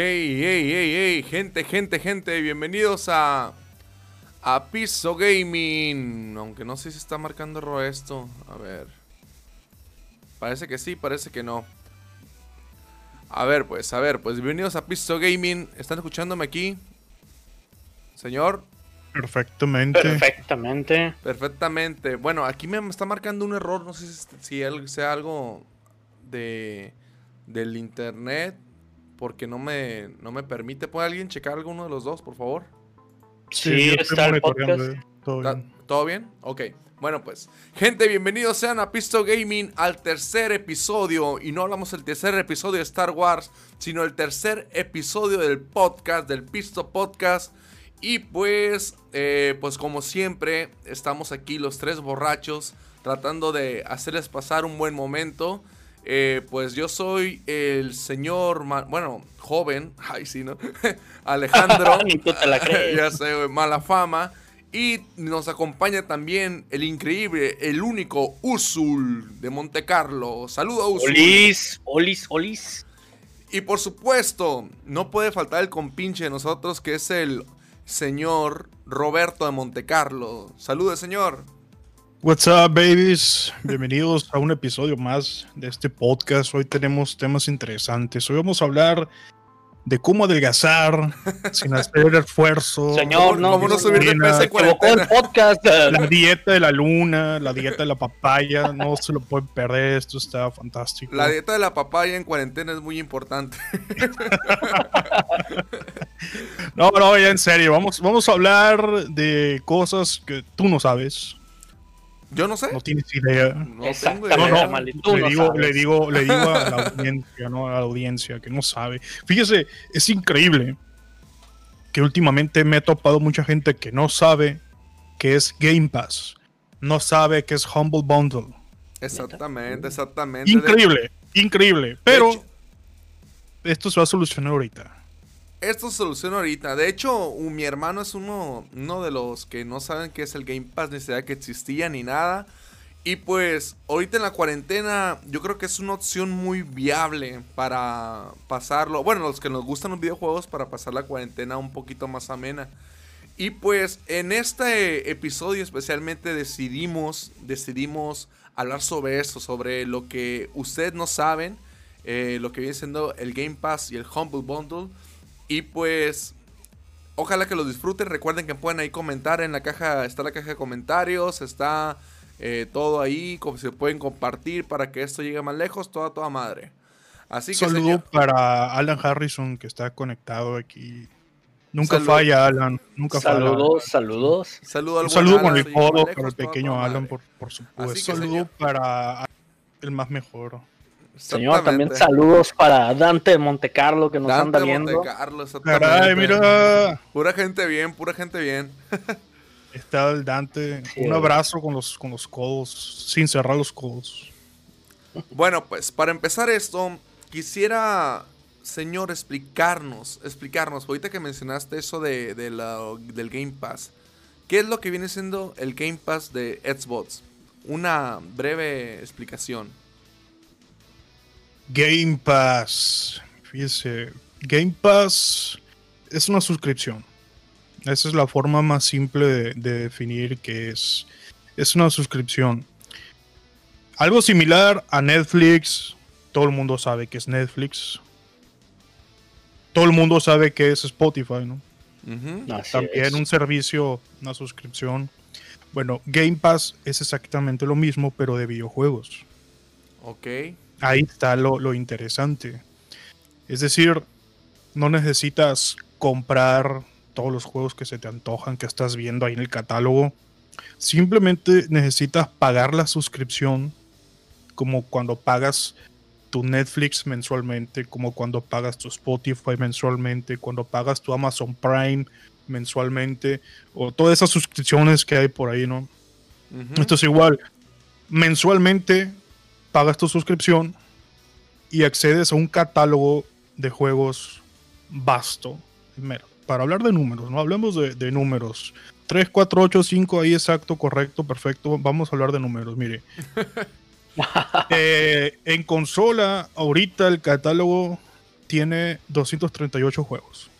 Hey, hey, hey, hey, gente, gente, gente, bienvenidos a a Piso Gaming. Aunque no sé si está marcando error esto. A ver. Parece que sí, parece que no. A ver, pues, a ver, pues bienvenidos a Piso Gaming. ¿Están escuchándome aquí? Señor. Perfectamente. Perfectamente. Perfectamente. Bueno, aquí me está marcando un error. No sé si, sea algo de del internet. Porque no me, no me permite. ¿Puede alguien checar alguno de los dos, por favor? Sí, está el podcast. Eh, ¿Todo bien? ¿Todo bien? Ok. Bueno, pues, gente, bienvenidos sean a Pisto Gaming al tercer episodio. Y no hablamos del tercer episodio de Star Wars, sino el tercer episodio del podcast, del Pisto Podcast. Y pues, eh, pues como siempre, estamos aquí los tres borrachos tratando de hacerles pasar un buen momento. Eh, pues yo soy el señor, bueno, joven, ay sí, ¿no? Alejandro, ya sé, mala fama. Y nos acompaña también el increíble, el único Usul de Monte Carlo. Saludos, Usul. Olis, Olis, Olis. Y por supuesto, no puede faltar el compinche de nosotros, que es el señor Roberto de Monte Carlo. Saludos, señor. What's up, babies? Bienvenidos a un episodio más de este podcast. Hoy tenemos temas interesantes. Hoy vamos a hablar de cómo adelgazar sin hacer esfuerzo. Señor, no, cómo no subir de peso en cuarentena. El podcast. La dieta de la luna, la dieta de la papaya, no se lo pueden perder. Esto está fantástico. La dieta de la papaya en cuarentena es muy importante. no, no, ya en serio. Vamos, vamos a hablar de cosas que tú no sabes yo no sé. No tienes idea. No tengo idea. No, no, le, digo, le, digo, le digo a la audiencia, ¿no? A la audiencia que no sabe. Fíjese, es increíble que últimamente me he topado mucha gente que no sabe qué es Game Pass. No sabe qué es Humble Bundle. Exactamente, exactamente. Increíble, increíble. Pero esto se va a solucionar ahorita. Esto se soluciona ahorita. De hecho, mi hermano es uno, de los que no saben qué es el Game Pass, ni idea que existía ni nada. Y pues, ahorita en la cuarentena, yo creo que es una opción muy viable para pasarlo. Bueno, los que nos gustan los videojuegos, para pasar la cuarentena un poquito más amena. Y pues, en este episodio especialmente decidimos, decidimos hablar sobre eso, sobre lo que ustedes no saben, eh, lo que viene siendo el Game Pass y el Humble Bundle. Y pues, ojalá que lo disfruten. Recuerden que pueden ahí comentar en la caja, está la caja de comentarios, está eh, todo ahí, como se pueden compartir para que esto llegue más lejos, toda, toda madre. Así que, Saludo para Alan Harrison que está conectado aquí. Nunca falla, Alan. Nunca saludos, falla. Saludos, saludos. Un saludo con el codo para el pequeño Alan, por, por supuesto. Saludo para el más mejor. Señor, también saludos para Dante de Montecarlo que nos anda viendo. Montecarlo, Caray, mira. Pura gente bien, pura gente bien. Está el Dante. Un abrazo con los, con los codos, sin cerrar los codos. Bueno, pues para empezar esto, quisiera, señor, explicarnos, explicarnos, ahorita que mencionaste eso de, del Game Pass, ¿qué es lo que viene siendo el Game Pass de Xbox? Una breve explicación. Game Pass. Fíjese, Game Pass es una suscripción. Esa es la forma más simple de, definir que es. Es una suscripción. Algo similar a Netflix. Todo el mundo sabe que es Netflix. Todo el mundo sabe que es Spotify, ¿no? También un servicio, una suscripción. Bueno, Game Pass es exactamente lo mismo, pero de videojuegos. Ok. Ahí está lo, interesante. Es decir, no necesitas comprar todos los juegos que se te antojan, que estás viendo ahí en el catálogo. Simplemente necesitas pagar la suscripción, como cuando pagas tu Netflix mensualmente, como cuando pagas tu Spotify mensualmente, cuando pagas tu Amazon Prime mensualmente, o todas esas suscripciones que hay por ahí, ¿no? Esto es igual. Mensualmente pagas tu suscripción y accedes a un catálogo de juegos vasto. Para hablar de números, no hablemos de, números. 3, 4, 8, 5, ahí exacto, correcto, perfecto. Vamos a hablar de números, mire. Eh, en consola, ahorita el catálogo tiene 238 juegos.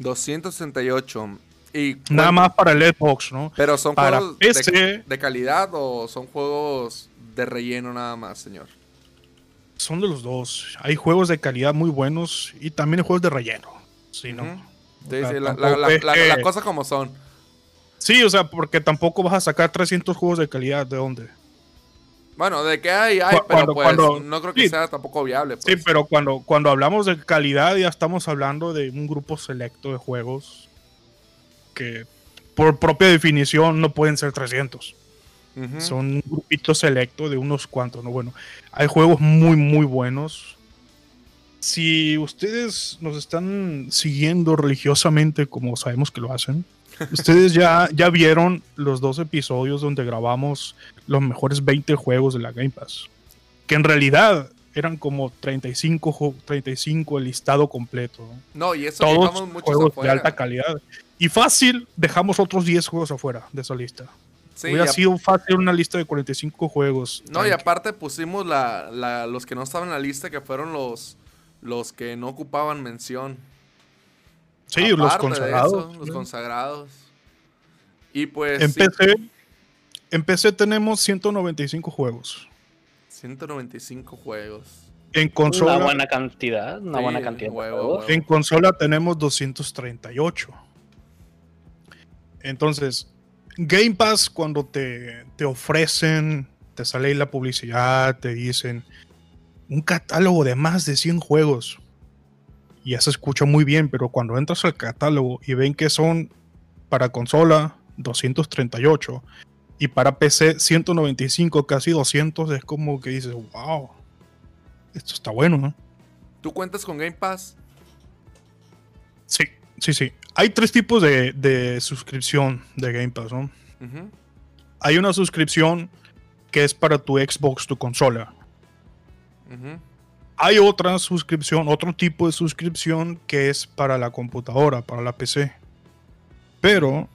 268. Y Nada más para el Xbox, ¿no? Pero son para juegos PC, de, de calidad o son juegos de relleno nada más, señor. Son de los dos. Hay juegos de calidad muy buenos y también hay juegos de relleno. Sí, ¿no? Ujú. O Sí, sea, sí, la, cosas como son. Sí, o sea, porque tampoco vas a sacar 300 juegos de calidad. ¿De dónde? Bueno, de que hay, hay, pero pues cuando- no creo que sí. sea tampoco viable. Sí, pues. pero cuando, cuando hablamos de calidad ya estamos hablando de un grupo selecto de juegos que por propia definición no pueden ser 300. Ujú. Son un grupito selecto de unos cuantos, ¿no? Bueno, hay juegos muy, muy buenos. Si ustedes nos están siguiendo religiosamente, como sabemos que lo hacen, ustedes ya, ya vieron los dos episodios donde grabamos los mejores 20 juegos de la Game Pass. Que en realidad eran como 35, ju- 35 el listado completo. ¿no? Y eso Todos muchos juegos afuera. de alta calidad. Y fácil, dejamos otros 10 juegos afuera de esa lista. Sí, Hubiera sido fácil una lista de 45 juegos. No, y aparte pusimos la, la- los que no estaban en la lista, que fueron los, los que no ocupaban mención. Sí, los Aparte de consagrados. eso, los consagrados. Y pues En sí, PC, en PC tenemos 195 juegos. 195 juegos. En Una consola, buena cantidad, una Sí, buena cantidad de huevo, juegos. huevo. en consola tenemos 238. Entonces, Game Pass cuando te, te ofrecen, te sale ahí la publicidad, te dicen un catálogo de más de 100 juegos. Y ya se escucha muy bien, pero cuando entras al catálogo y ven que son para consola 238 y para PC 195, casi 200, es como que dices, wow, esto está bueno, ¿no? ¿Tú cuentas con Game Pass? Sí, sí, sí. Hay tres tipos de, de suscripción de Game Pass, ¿no? Hay una suscripción que es para tu Xbox, tu consola. Hay otra suscripción, otro tipo de suscripción que es para la computadora, para la PC. Pero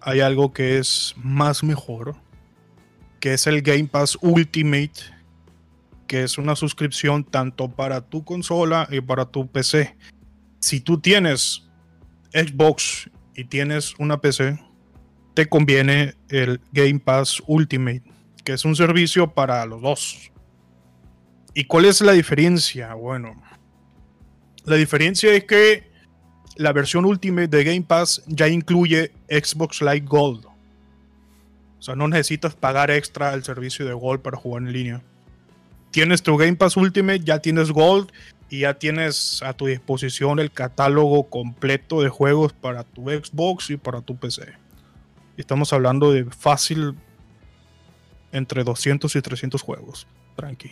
hay algo que es más mejor, que es el Game Pass Ultimate, que es una suscripción tanto para tu consola y para tu PC. Si tú tienes Xbox y tienes una PC, te conviene el Game Pass Ultimate, que es un servicio para los dos. ¿Y cuál es la diferencia? Bueno, la diferencia es que la versión Ultimate de Game Pass ya incluye Xbox Live Gold. O sea, no necesitas pagar extra el servicio de Gold para jugar en línea. Tienes tu Game Pass Ultimate, ya tienes Gold y ya tienes a tu disposición el catálogo completo de juegos para tu Xbox y para tu PC. Y Estamos hablando de fácil entre 200 y 300 juegos. Tranqui.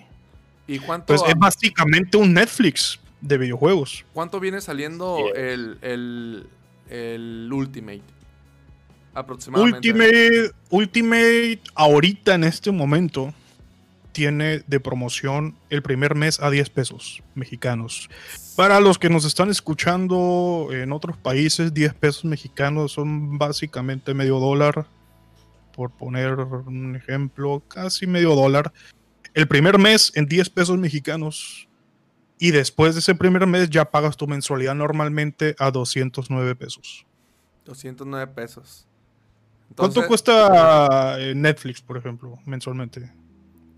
¿Y cuánto, Pues es básicamente un Netflix de videojuegos. cuánto viene saliendo Yeah. el, el, el Ultimate? Aproximadamente. Ultimate, Ultimate ahorita en este momento tiene de promoción el primer mes a 10 pesos mexicanos. Para los que nos están escuchando en otros países, 10 pesos mexicanos son básicamente medio dólar. Por poner un ejemplo, casi medio dólar. El primer mes en 10 pesos mexicanos. Y después de ese primer mes ya pagas tu mensualidad normalmente a 209 pesos. 209 pesos. ¿Cuánto cuesta eh, Netflix, por ejemplo, mensualmente?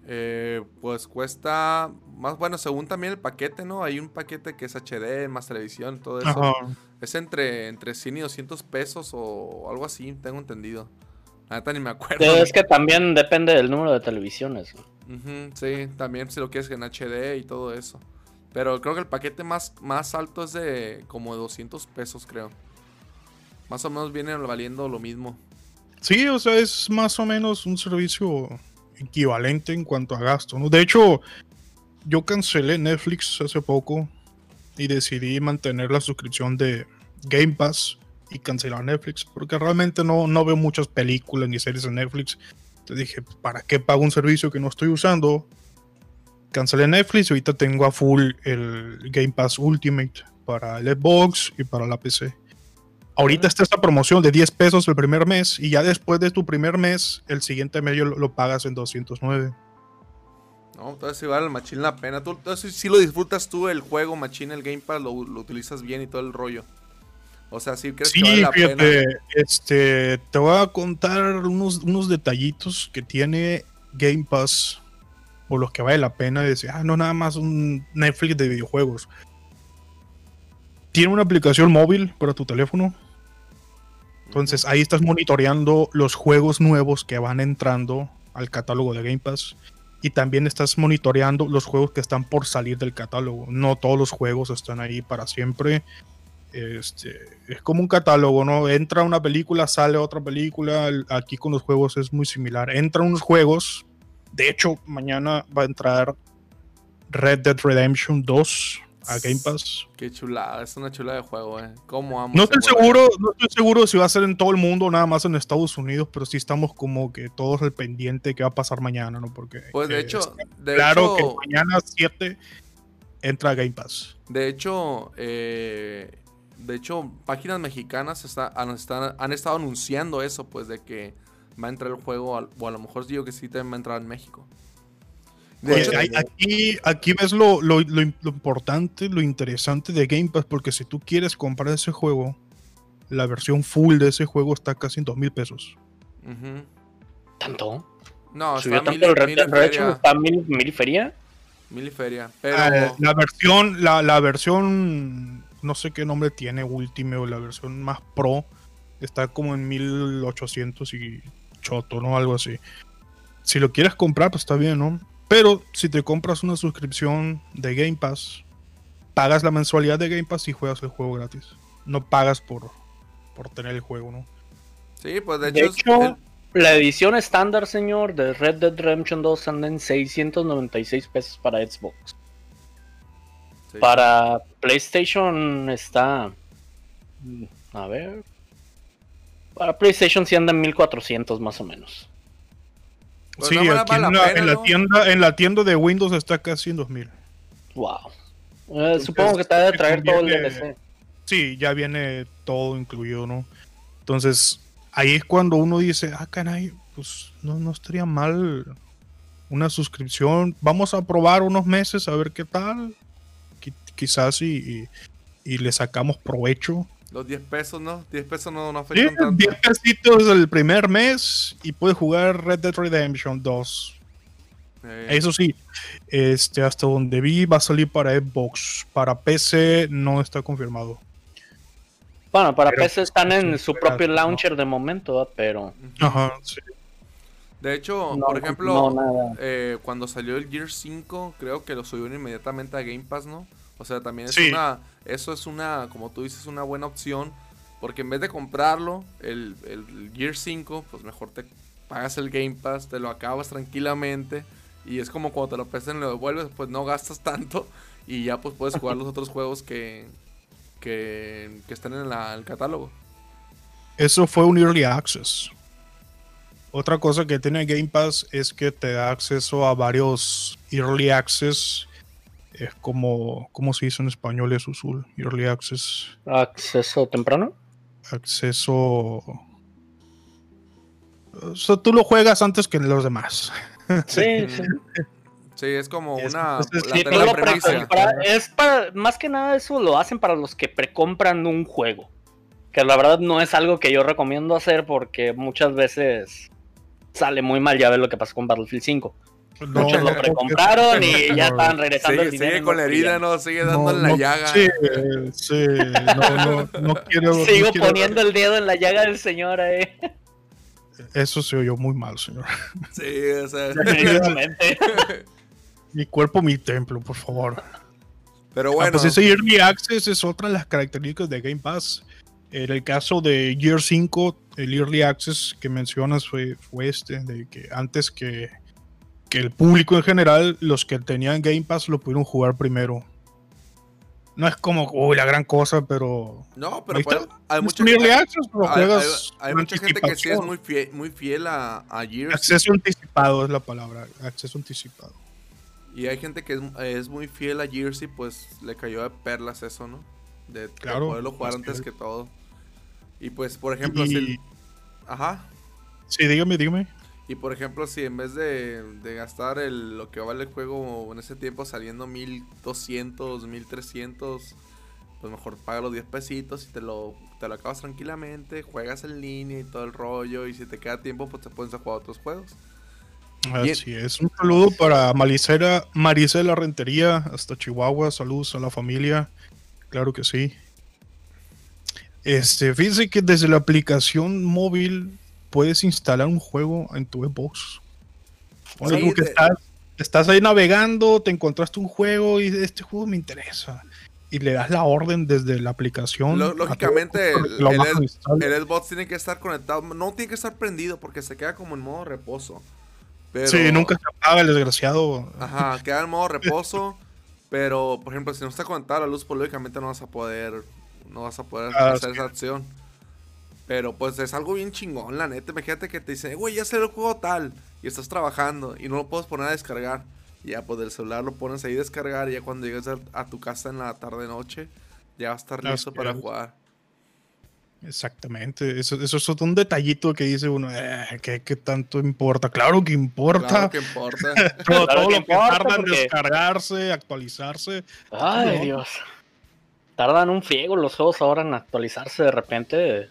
Eh, pues cuesta más bueno, según también el paquete, ¿no? Hay un paquete que es HD, más televisión, todo eso. Ajá. Es entre, entre 100 y 200 pesos o algo así, tengo entendido. La neta ni me acuerdo. Pero es que también depende del número de televisiones. sí, también si lo quieres en HD y todo eso. Pero creo que el paquete más, más alto es de como de 200 pesos, creo. Más o menos viene valiendo lo mismo. Sí, o sea, es más o menos un servicio equivalente en cuanto a gasto. ¿no? De hecho, yo cancelé Netflix hace poco y decidí mantener la suscripción de Game Pass y cancelar Netflix porque realmente no, no veo muchas películas ni series en Netflix. Entonces dije, ¿para qué pago un servicio que no estoy usando? Cancelé Netflix y ahorita tengo a full el Game Pass Ultimate para el Xbox y para la PC. Ahorita está esta promoción de 10 pesos el primer mes y ya después de tu primer mes, el siguiente mes lo, lo pagas en 209. No, entonces sí vale el machín la pena. Tú, entonces sí lo disfrutas tú el juego, machín, el Game Pass, lo, utilizas bien y todo el rollo. O sea, sí crees que vale la fíjate, Este, te voy a contar unos, unos detallitos que tiene Game Pass o los que vale la pena decir, ah, no, nada más un Netflix de videojuegos. Tiene una aplicación móvil para tu teléfono. Entonces ahí estás monitoreando los juegos nuevos que van entrando al catálogo de Game Pass y también estás monitoreando los juegos que están por salir del catálogo. No todos los juegos están ahí para siempre. Este, es como un catálogo, ¿no? Entra una película, sale otra película. Aquí con los juegos es muy similar. Entran unos juegos. De hecho, mañana va a entrar Red Dead Redemption 2 a Game Pass. Qué chulada, es una chula de juego, eh. ¿Cómo amo no estoy seguro, no estoy seguro si va a ser en todo el mundo, nada más en Estados Unidos, pero sí estamos como que todos al pendiente que va a pasar mañana, ¿no? Porque pues de hecho, claro que mañana 7 entra Game Pass. De hecho, eh, de hecho, páginas mexicanas han, han, estado anunciando eso, pues de que va a entrar el juego, o a lo mejor digo que sí también va a entrar en México aquí, aquí ves lo, importante, lo interesante de Game Pass, porque si tú quieres comprar ese juego, la versión full de ese juego está casi en dos mil pesos. ¿Tanto? No, está tanto mil, el ¿Está mil, mil feria? Mil feria, ah, la versión, la, la, versión, no sé qué nombre tiene, Ultimate o la versión más pro, está como en 1800 y choto, ¿no? Algo así. Si lo quieres comprar, pues está bien, ¿no? Pero si te compras una suscripción de Game Pass, pagas la mensualidad de Game Pass y juegas el juego gratis. No pagas por, por tener el juego, ¿no? Sí, pues de hecho, la edición estándar, señor, de Red Dead Redemption 2 anda en 696 pesos para Xbox. Para PlayStation está... Mm, a ver... Para PlayStation sí anda en 1400 más o menos. Pues sí, aquí en, la, tienda, en la tienda de Windows está casi en 2000. Wow. Eh, supongo que te de traer todo el DLC. Sí, ya viene todo incluido, ¿no? Entonces, ahí es cuando uno dice, ah, caray, pues no, no estaría mal una suscripción. Vamos a probar unos meses a ver qué tal. quizás y, y, le sacamos provecho. Los 10 pesos, ¿no? 10 pesos no, no afectan tanto. 10 pesitos el primer mes y puedes jugar Red Dead Redemption 2. Eso sí, este, hasta donde vi va a salir para Xbox. Para PC no está confirmado. Bueno, para PC están en su propio launcher de momento, pero... Ajá, sí. De hecho, por ejemplo, eh, cuando salió el Gear 5, creo que lo subieron inmediatamente a Game Pass, ¿no? O sea, también es una, eso es una, como tú dices, una buena opción. Porque en vez de comprarlo, el, el Gear 5, pues mejor te pagas el Game Pass, te lo acabas tranquilamente. Y es como cuando te lo prestan y lo devuelves, pues no gastas tanto. Y ya pues puedes jugar los otros juegos que, que, que están en el catálogo. Eso fue un Early Access. Otra cosa que tiene Game Pass es que te da acceso a varios Early Access es como, ¿cómo se dice en español eso, Azul? Early Access. ¿Acceso temprano? Acceso... O sea, tú lo juegas antes que los demás. Sí, sí. Sí, es como una. es para, más que nada eso lo hacen para los que precompran un juego. Que la verdad no es algo que yo recomiendo hacer porque muchas veces sale muy mal. Ya ver lo que pasó con Battlefield 5. Muchos lo precompraron y ya están regresando sigue, el dinero. Sigue con la herida, ¿no? Sigue dando en la llaga. Sí, sí. No, no, quiero. Sigo poniendo el dedo en la llaga del señor ahí. Eso se oyó muy mal, señor. Sí, o sea. Definitivamente. mi cuerpo, mi templo, por favor. Pero ah, bueno. pues ese Early Access es otra de las características de Game Pass. En el caso de Year 5, el Early Access que mencionas fue, fue este, de que antes que el público en general, los que tenían Game Pass lo pudieron jugar primero. No es como, uy, la gran cosa, pero. No, pero hay, mucha gente, hay, mucha gente que sí es muy fiel, muy fiel a, a Gears. Acceso anticipado es la palabra, acceso anticipado. Y hay gente que es, muy fiel a Gears y pues le cayó de perlas eso, ¿no? De, poderlo jugar antes que... todo. Y pues, por ejemplo, Ajá. Sí, dígame, dígame. Y por ejemplo, si en vez de, de gastar el, lo que vale el juego en ese tiempo saliendo 1200, 1300, pues mejor paga los 10 pesitos y te lo, te lo acabas tranquilamente, juegas en línea y todo el rollo. Y si te queda tiempo, pues te puedes jugar otros juegos. Así es. Un saludo para Malicera, Maricela Rentería, hasta Chihuahua. Saludos a la familia. Claro que sí. Este, fíjense que desde la aplicación móvil puedes instalar un juego en tu Xbox. que estás, estás, ahí navegando, te encontraste un juego y este juego me interesa. Y le das la orden desde la aplicación. lógicamente, el, Xbox tiene que estar conectado. No tiene que estar prendido porque se queda como en modo reposo. Sí, nunca se apaga el desgraciado. Ajá, queda en modo reposo. pero, por ejemplo, si no está conectada la luz, pues lógicamente no vas a poder. No vas a poder ah, hacer esa acción. Pero pues es algo bien chingón, la neta. Imagínate que te dicen, güey, ya sé el juego tal. Y estás trabajando y no lo puedes poner a descargar. Y ya pues del celular lo pones ahí a descargar. Y ya cuando llegues a, tu casa en la tarde noche, ya va a estar listo para jugar. Exactamente, eso, eso es un detallito que dice uno, eh, ¿qué, tanto importa? Claro que importa. Claro que importa. todo, lo que tarda en descargarse, actualizarse. Ay, Dios. Tardan un friego los juegos ahora en actualizarse de repente.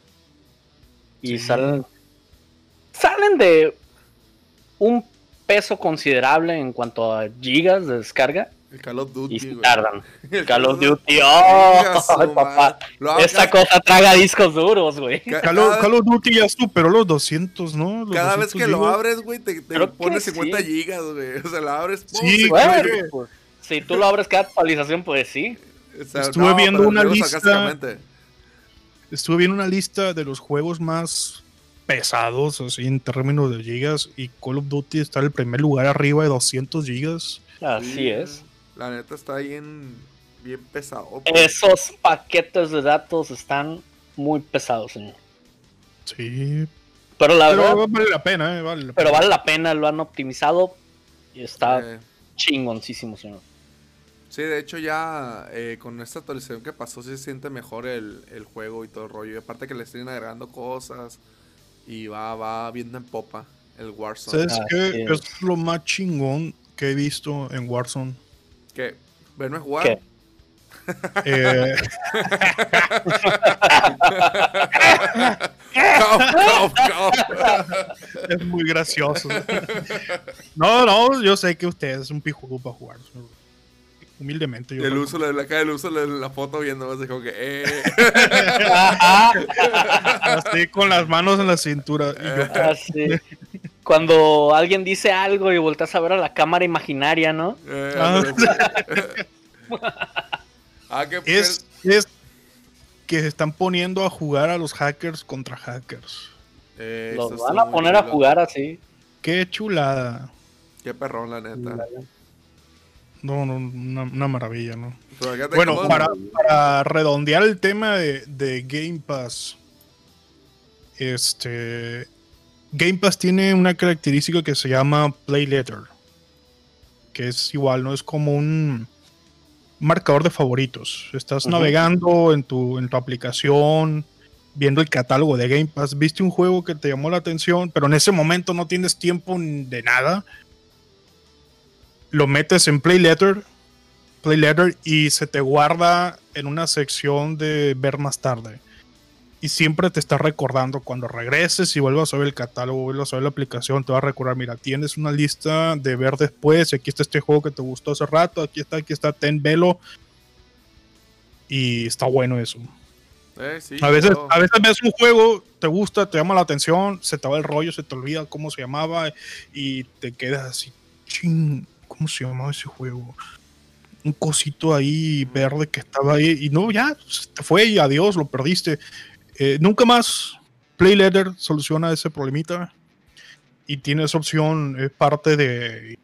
Y salen. Salen de un peso considerable en cuanto a gigas de descarga. El Call of Duty. Y tardan. El Call of Duty. ¡Oh! papá. Esta cosa traga discos duros, güey. Call, of Duty ya superó los 200, ¿no? cada vez que lo abres, güey, te, te pone 50 gigas, güey. O sea, lo abres. Sí, güey. Pues, si tú lo abres cada actualización, pues sí. Estuve viendo una lista. Estuve viendo una lista de los juegos más pesados, así en términos de gigas, y Call of Duty está en el primer lugar arriba de 200 gigas. Así es. La neta está bien, bien pesado. Esos paquetes de datos están muy pesados, señor. Sí. Pero la verdad. Vale la pena, eh, vale pero vale la pena, lo han optimizado y está eh. chingoncísimo, señor. Sí, de hecho ya eh, con esta actualización que pasó sí se siente mejor el, juego y todo el rollo. Y aparte que le estén agregando cosas y va, va viendo en popa el Warzone. ¿Sabes qué es lo más chingón que he visto en Warzone? ¿Qué? ¿Verme jugar? ¿Qué? Eh... es muy gracioso. No, no, yo sé que usted es un pijudo para jugar. Humildemente. Yo el uso, la, la, el uso la, la foto viendo más como que. Eh. Así con las manos en la cintura. Así. Cuando alguien dice algo y volteas a ver a la cámara imaginaria, ¿no? Eh, ah. ah, que es, es que se están poniendo a jugar a los hackers contra hackers. Eh, los van a poner a jugar así. Qué chulada. Qué perrón, la neta. No, no, una, maravilla, ¿no? Bueno, para, redondear el tema de, de Game Pass, este, Game Pass tiene una característica que se llama Play Letter, que es igual, ¿no? Es como un marcador de favoritos. Estás navegando en tu, en tu aplicación, viendo el catálogo de Game Pass, viste un juego que te llamó la atención, pero en ese momento no tienes tiempo de nada. Lo metes en Play Letter, Play Letter y se te guarda en una sección de ver más tarde y siempre te está recordando cuando regreses y vuelvas a ver el catálogo, vuelvas a ver la aplicación, te va a recordar, mira, tienes una lista de ver después, aquí está este juego que te gustó hace rato, aquí está, aquí está, ten velo. Y está bueno eso. Eh, a, veces, a veces ves un juego, te gusta, te llama la atención, se te va el rollo, se te olvida cómo se llamaba y te quedas así, ching, ¿cómo se llamaba ese juego? Un cosito ahí verde que estaba ahí y no, ya, te fue y adiós, lo perdiste. Eh, nunca más Play soluciona ese problemita y tiene esa opción, es parte de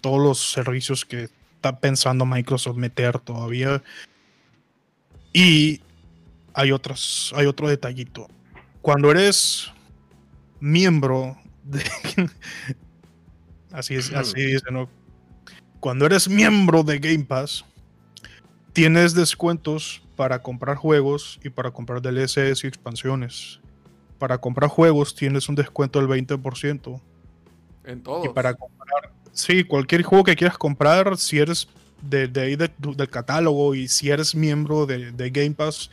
todos los servicios que está pensando Microsoft meter todavía. Y hay otros, hay otro detallito. Cuando eres miembro de así es, así dice, ¿no? Cuando eres miembro de Game Pass, tienes descuentos para comprar juegos y para comprar DLCs y expansiones. Para comprar juegos tienes un descuento del 20%. En todos. Y para comprar, sí, cualquier juego que quieras comprar, si eres de, de ahí de- del catálogo y si eres miembro de, de Game Pass,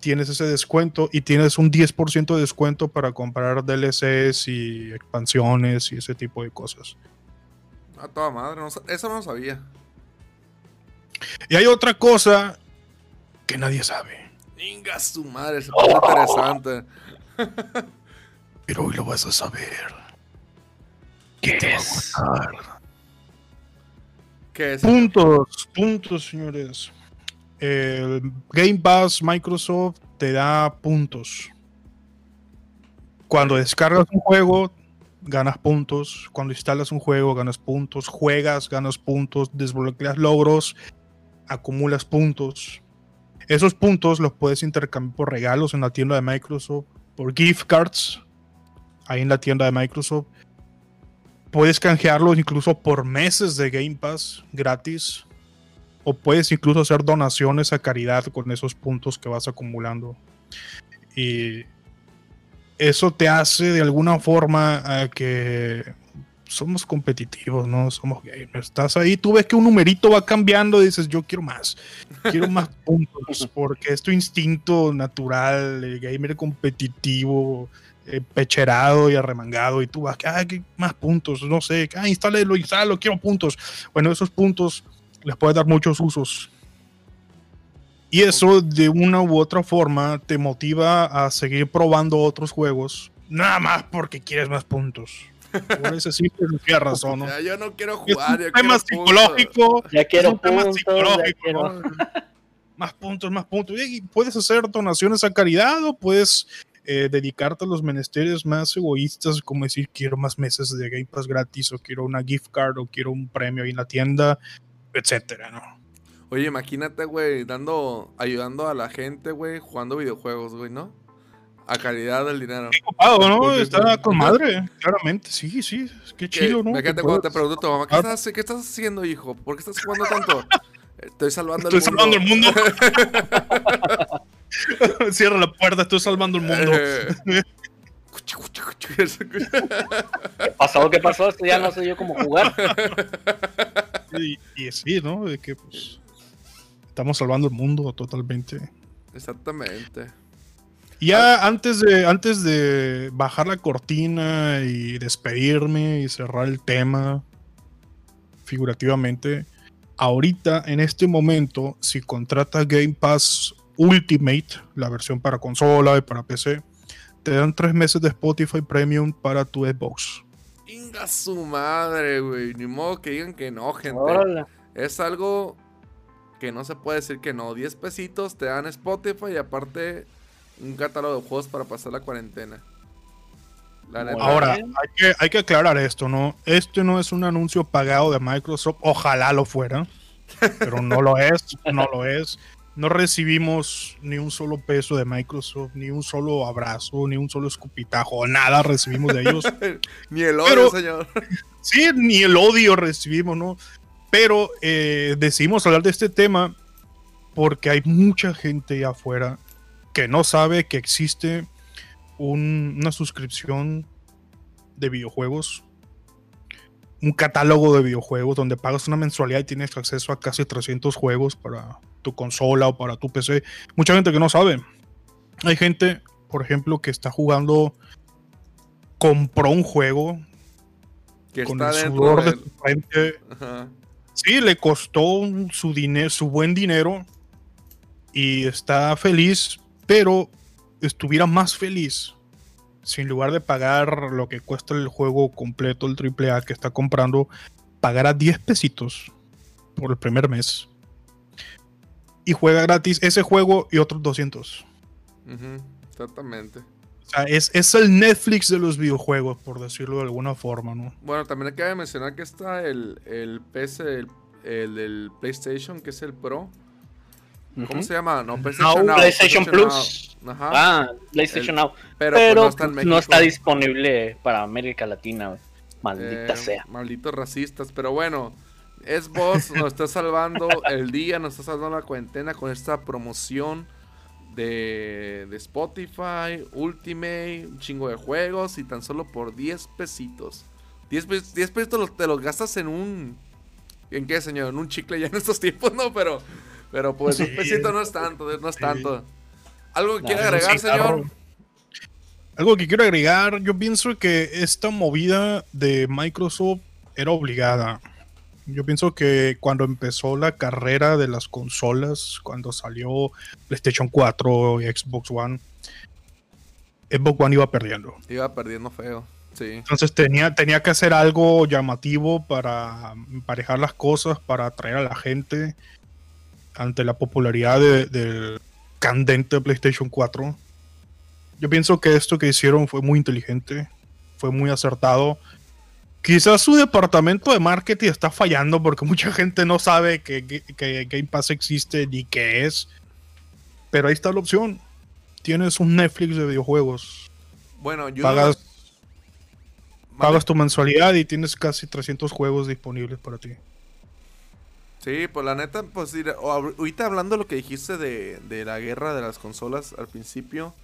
tienes ese descuento y tienes un 10% de descuento para comprar DLCs y expansiones y ese tipo de cosas. A toda madre, no eso no lo sabía. Y hay otra cosa que nadie sabe, Inga su madre, se pone interesante. pero hoy lo vas a saber. ¿Qué es? ¿Qué es? Puntos, puntos, señores. El Game Pass Microsoft te da puntos. Cuando descargas un juego, ganas puntos. Cuando instalas un juego, ganas puntos. Juegas, ganas puntos. Desbloqueas logros, acumulas puntos. Esos puntos los puedes intercambiar por regalos en la tienda de Microsoft, por gift cards, ahí en la tienda de Microsoft. Puedes canjearlos incluso por meses de Game Pass gratis. O puedes incluso hacer donaciones a caridad con esos puntos que vas acumulando. Y eso te hace de alguna forma a que somos competitivos, ¿no? Somos gamers. Estás ahí, tú ves que un numerito va cambiando y dices, yo quiero más. Quiero más puntos. Porque es tu instinto natural, el gamer competitivo eh, pecherado y arremangado y tú vas, ah, ¿qué más puntos, no sé, ah, instálelo, instálalo, quiero puntos. Bueno, esos puntos les puedes dar muchos usos. Y eso de una u otra forma te motiva a seguir probando otros juegos, nada más porque quieres más puntos. Por eso sí tienes razón, ¿no? Ya, yo no quiero Es jugar, un yo tema quiero puntos. psicológico, Ya quiero es un tema puntos, ya psicológico, quiero- ¿no? más puntos, más puntos. Y puedes hacer donaciones a caridad o puedes eh, dedicarte a los menesteres más egoístas, como decir, quiero más meses de Game Pass gratis, o quiero una gift card, o quiero un premio ahí en la tienda, etcétera, ¿no? Oye, imagínate, güey, dando, ayudando a la gente, güey, jugando videojuegos, güey, ¿no? A calidad del dinero. Ocupado, ¿no? Está con madre, claramente, sí, sí, qué chido, ¿no? Imagínate Que cuando te pregunto a tu mamá, ¿qué estás, ¿qué estás haciendo, hijo? ¿Por qué estás jugando tanto? Estoy salvando Estoy el mundo. salvando el mundo. Cierra la puerta, estoy salvando el mundo. ¿Qué pasó? ¿Qué pasó? Esto ya no sé yo cómo jugar. Y, y sí, ¿no? De que pues estamos salvando el mundo totalmente. Exactamente. Ya antes de, antes de bajar la cortina y despedirme y cerrar el tema, figurativamente, ahorita en este momento, si contratas Game Pass Ultimate, la versión para consola y para PC, te dan tres meses de Spotify Premium para tu Xbox. Inga su madre, güey. Ni modo que digan que no, gente. Es algo que no se puede decir que no. 10 pesitos te dan Spotify y aparte un catálogo de juegos para pasar la cuarentena. La. Ahora, hay que, hay que aclarar esto, ¿no? Este no es un anuncio pagado de Microsoft, ojalá lo fuera, pero no lo es, no lo es. No recibimos ni un solo peso de Microsoft, ni un solo abrazo, ni un solo escupitajo, nada recibimos de ellos. Ni el odio, Pero- señor. Sí, ni el odio recibimos, ¿no? Pero eh, decidimos hablar de este tema porque hay mucha gente afuera que no sabe que existe un- una suscripción de videojuegos, un catálogo de videojuegos donde pagas una mensualidad y tienes acceso a casi 300 juegos para tu consola o para tu PC. Mucha gente que no sabe. Hay gente, por ejemplo, que está jugando, compró un juego Que con está el sudor de del- su frente. Ajá. Sí, le costó su dinero, su buen dinero y está feliz, pero estuviera más feliz si en lugar de pagar lo que cuesta el juego completo, el AAA que está comprando, pagara 10 pesitos por el primer mes y juega gratis ese juego y otros 200. Ujú, Exactamente. O sea, es, es el Netflix de los videojuegos, por decirlo de alguna forma, ¿no? Bueno, también hay que mencionar que está el, el PC, el, el PlayStation, que es el Pro. ¿Cómo se llama? No, PlayStation Now. PlayStation Plus. Now. Ajá. Ah, PlayStation Now. pero, pues, Pero no está en México. no está disponible para América Latina. Maldita Eh, sea. Malditos racistas. Pero bueno, es vos, nos está salvando el día, nos está salvando la cuarentena con esta promoción de, de Spotify, Ultimate, un chingo de juegos y tan solo por 10 pesitos. 10 pesitos te los gastas en un... ¿En qué, señor? En un chicle ya en estos tiempos, ¿no? Pero, pero pues un pesito no es tanto, no es tanto. ¿Algo que quiera agregar, señor? Algo que quiero agregar, yo pienso que esta movida de Microsoft era obligada. Yo pienso que cuando empezó la carrera de las consolas, cuando salió PlayStation 4 y Xbox One, Xbox One iba perdiendo. Iba perdiendo feo, sí. Entonces tenía, tenía que hacer algo llamativo para emparejar las cosas, para atraer a la gente ante la popularidad del candente PlayStation 4. Yo pienso que esto que hicieron fue muy inteligente, fue muy acertado. Quizás su departamento de marketing está fallando porque mucha gente no sabe que, Game Pass existe ni qué es. Pero ahí está la opción. Tienes un Netflix de videojuegos. Bueno, yo. Pagas, pagas tu mensualidad y tienes casi 300 juegos disponibles para ti. Sí, pues la neta, pues ahorita hablando de lo que dijiste de, de la guerra de las consolas al principio,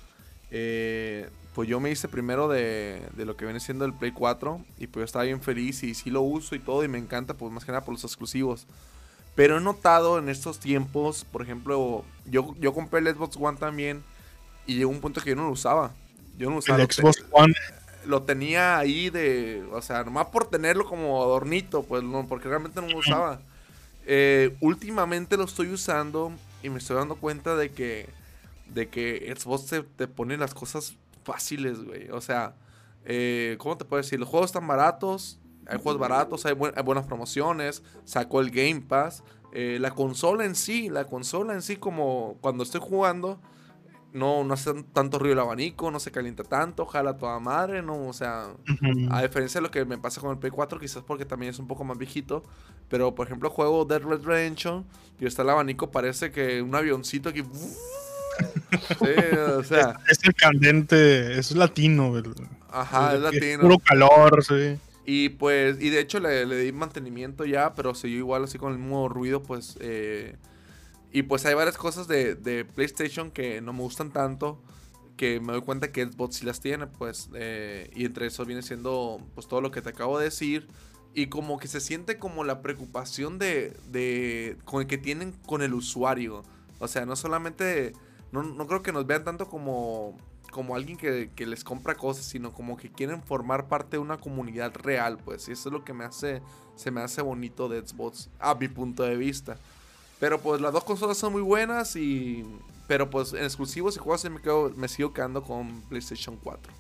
eh, pues yo me hice primero de, de, lo que viene siendo el Play 4 y pues yo estaba bien feliz y sí lo uso y todo y me encanta, pues más que nada por los exclusivos. Pero he notado en estos tiempos, por ejemplo, yo, yo compré el Xbox One también y llegó un punto que yo no lo usaba. Yo no lo usaba. El Xbox One. Lo tenía ahí de, o sea, nomás por tenerlo como adornito, pues no, porque realmente no lo usaba. Eh, últimamente lo estoy usando y me estoy dando cuenta de que de que Xbox te, te pone las cosas fáciles, güey. O sea, eh, ¿cómo te puedo decir? Los juegos están baratos, hay juegos baratos, hay, buenas promociones, sacó el Game Pass. Eh, la consola en sí, la consola en sí, como cuando estoy jugando, no, no hace tanto ruido el abanico, no se calienta tanto, jala toda madre, no, o sea, a diferencia de lo que me pasa con el Play 4, quizás porque también es un poco más viejito, pero por ejemplo, juego Dead Red Redemption, y está el abanico, parece que un avioncito aquí Sí, o sea. Es, el candente, es latino. Ajá, es, latino. puro calor, sí. Y pues, y de hecho le, di mantenimiento ya, pero siguió igual así con el mismo ruido, pues. Eh, y pues hay varias cosas de, de, PlayStation que no me gustan tanto. Que me doy cuenta que Xbox sí las tiene, pues. Eh, y entre eso viene siendo, pues, todo lo que te acabo de decir. Y como que se siente como la preocupación de, de con el que tienen con el usuario. O sea, no solamente no, creo que nos vean tanto como, como alguien que, les compra cosas, sino como que quieren formar parte de una comunidad real, pues. Y eso es lo que me hace, se me hace bonito de Xbox, a mi punto de vista. Pero pues las dos consolas son muy buenas y... Pero pues en exclusivos y juegos me, quedo, me sigo quedando con PlayStation 4.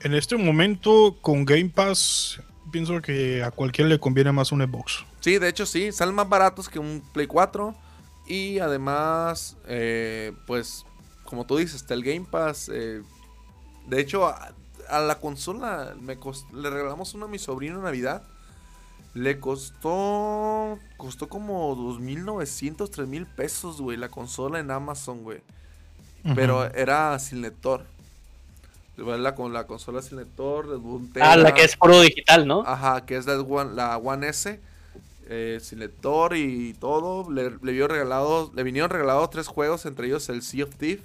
En este momento con Game Pass pienso que a cualquiera le conviene más un Xbox. Sí, de hecho sí, salen más baratos que un Play 4. Y además, eh, pues, como tú dices, está el Game Pass. Eh, de hecho, a, la consola me le regalamos una a mi sobrino en Navidad. Le costó. Costó como 2.900, 3.000 pesos, güey, la consola en Amazon, güey. Pero era sin lector. La, con la consola sin lector. ah, la que es puro digital, ¿no? Ajá, que es la la One S eh, sin lector y todo. Le, le, regalado, le vinieron regalados tres juegos, entre ellos el Sea of Thief.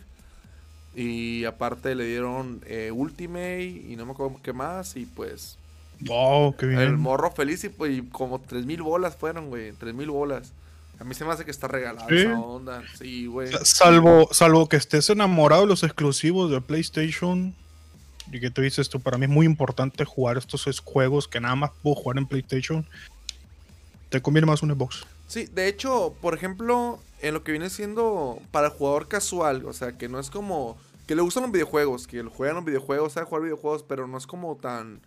Y aparte le dieron eh, Ultimate y no me acuerdo qué más. Y pues. Wow, qué bien. El morro feliz y pues como 3000 bolas fueron, güey. 3000 bolas. A mí se me hace que está regalado esa onda. Sí, güey. Salvo, salvo que estés enamorado de los exclusivos de PlayStation. Y que tú dices esto, para mí es muy importante jugar estos juegos que nada más puedo jugar en PlayStation te conviene más un Xbox. Sí, de hecho, por ejemplo, en lo que viene siendo para el jugador casual, o sea, que no es como que le gustan los videojuegos, que lo juegan los videojuegos, sabe jugar videojuegos, pero no es como tan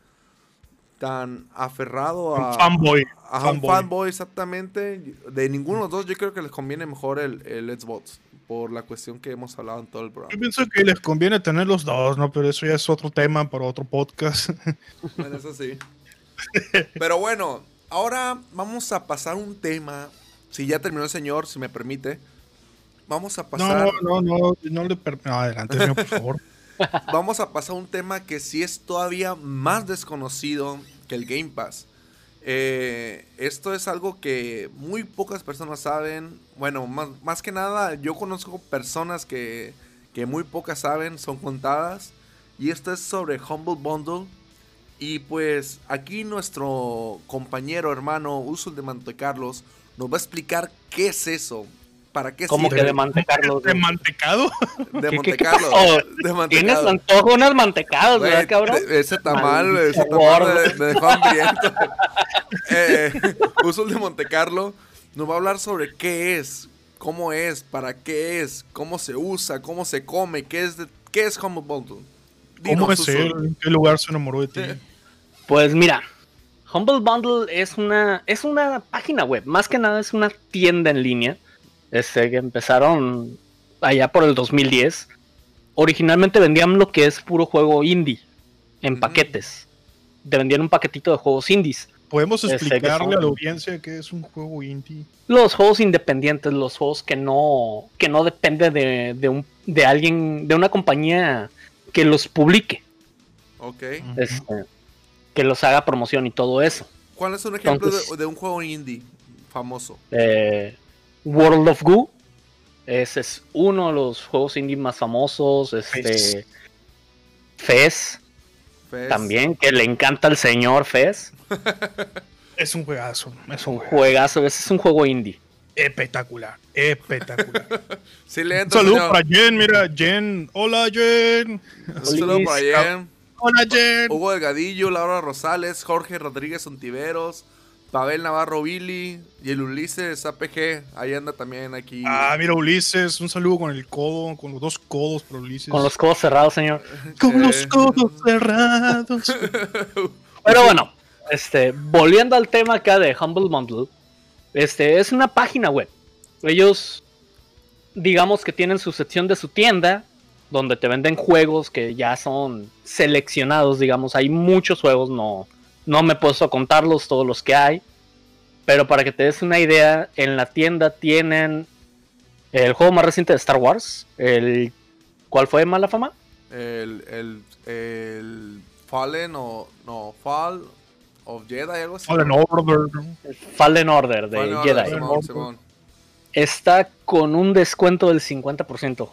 tan aferrado a un fanboy, a un fanboy exactamente. De ninguno de los dos yo creo que les conviene mejor el, el Xbox por la cuestión que hemos hablado en todo el programa. Yo pienso que les conviene tener los dos, ¿no? Pero eso ya es otro tema para otro podcast. Bueno, eso sí. Pero bueno, Ahora vamos a pasar un tema. Si ya terminó el señor, si me permite. Vamos a pasar. No, no, no, no le permito. adelante, señor, por favor. vamos a pasar a un tema que sí es todavía más desconocido que el Game Pass. Eh, esto es algo que muy pocas personas saben. Bueno, más, más que nada, yo conozco personas que, que muy pocas saben, son contadas. Y esto es sobre Humble Bundle Y pues aquí nuestro compañero, hermano, Usul de Montecarlos, nos va a explicar qué es eso. ¿Para qué ¿Cómo sirve? que de mantecarlos? ¿De mantecado? De ¿Qué- Tienes antojo unas mantecadas, ¿verdad, cabrón? de- ese tamal, Maldito ese tamal me, me dejó hambriento. eh, Usul de Montecarlo nos va a hablar sobre qué es, cómo es, para qué es, cómo se usa, cómo se come, qué es, de- qué es Humble Bundle. ¿Cómo es Usul. él? ¿En qué lugar se enamoró de ti? Pues mira, Humble Bundle es una, es una página web, más que nada es una tienda en línea. Este, que empezaron allá por el 2010. Originalmente vendían lo que es puro juego indie, en paquetes. Te vendían un paquetito de juegos indies. ¿Podemos Ese que explicarle son- a la audiencia que es un juego indie? Los juegos independientes, los juegos que no, que no depende de, de un, de alguien, de una compañía que los publique, Ok. este, que los haga promoción y todo eso. ¿Cuál es un ejemplo de- Entonces- de, un juego indie famoso? Eh, World of Goo. Ese es uno de los juegos indie más famosos. Este, Fez. Fez también, que le encanta al señor Fez. Es un juegazo. Es un juegazo, ese es un juego indie. espectacular. Espectacular. Sí, le un entra, saludo señor. para Jen, mira, Jen. Hola, Jen. Un saludo para. Jen. Hola, Jen. Hugo Delgadillo, Laura Rosales, Jorge Rodríguez Ontiveros, Pavel Navarro Billy y el Ulises APG. Ahí anda también aquí. Ah, mira, Ulises. Un saludo con el codo, con los dos codos para Ulises. Con los codos cerrados, señor. Con los Eh. codos cerrados. Pero bueno, este, volviendo al tema acá de Humble Bundle, este es una página web. Ellos, digamos que tienen su sección de su tienda, donde te venden juegos que ya son seleccionados, digamos. Hay muchos juegos, no, no me he puesto a contarlos todos los que hay. Pero para que te des una idea, en la tienda tienen el juego más reciente de Star Wars, el ¿cuál fue mala fama? El, el, el Fallen o. No, Fall of Jedi, algo así. Fallen Order. Fallen Order de Fallen Jedi. Order, Simón, Simón. está con un descuento del 50%.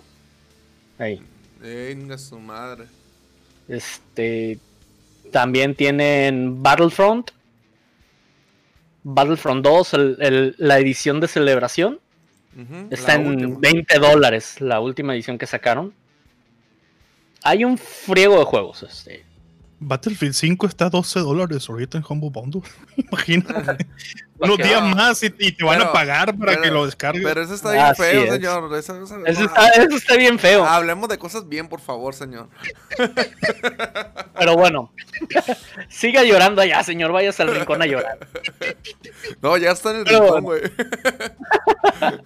Ahí. Venga su madre. Este. También tienen Battlefront. Battlefront 2, el- el- la edición de celebración. Ujú, Está la en última. 20 dólares, la última edición que sacaron. Hay un friego de juegos. Este. Battlefield 5 está a 12 dólares ahorita en Humble Bundle. Imagínate. Unos que- días más y, y te van Pero- a pagar para pero- que lo descargues. Pero eso está bien Así feo, es. señor. Eso- eso- Eso no, está, eso está bien feo. Hablemos de cosas bien, por favor, señor. Pero bueno. Siga llorando allá, señor. Vayas al rincón a llorar. No, ya está en el Pero rincón, bueno. güey.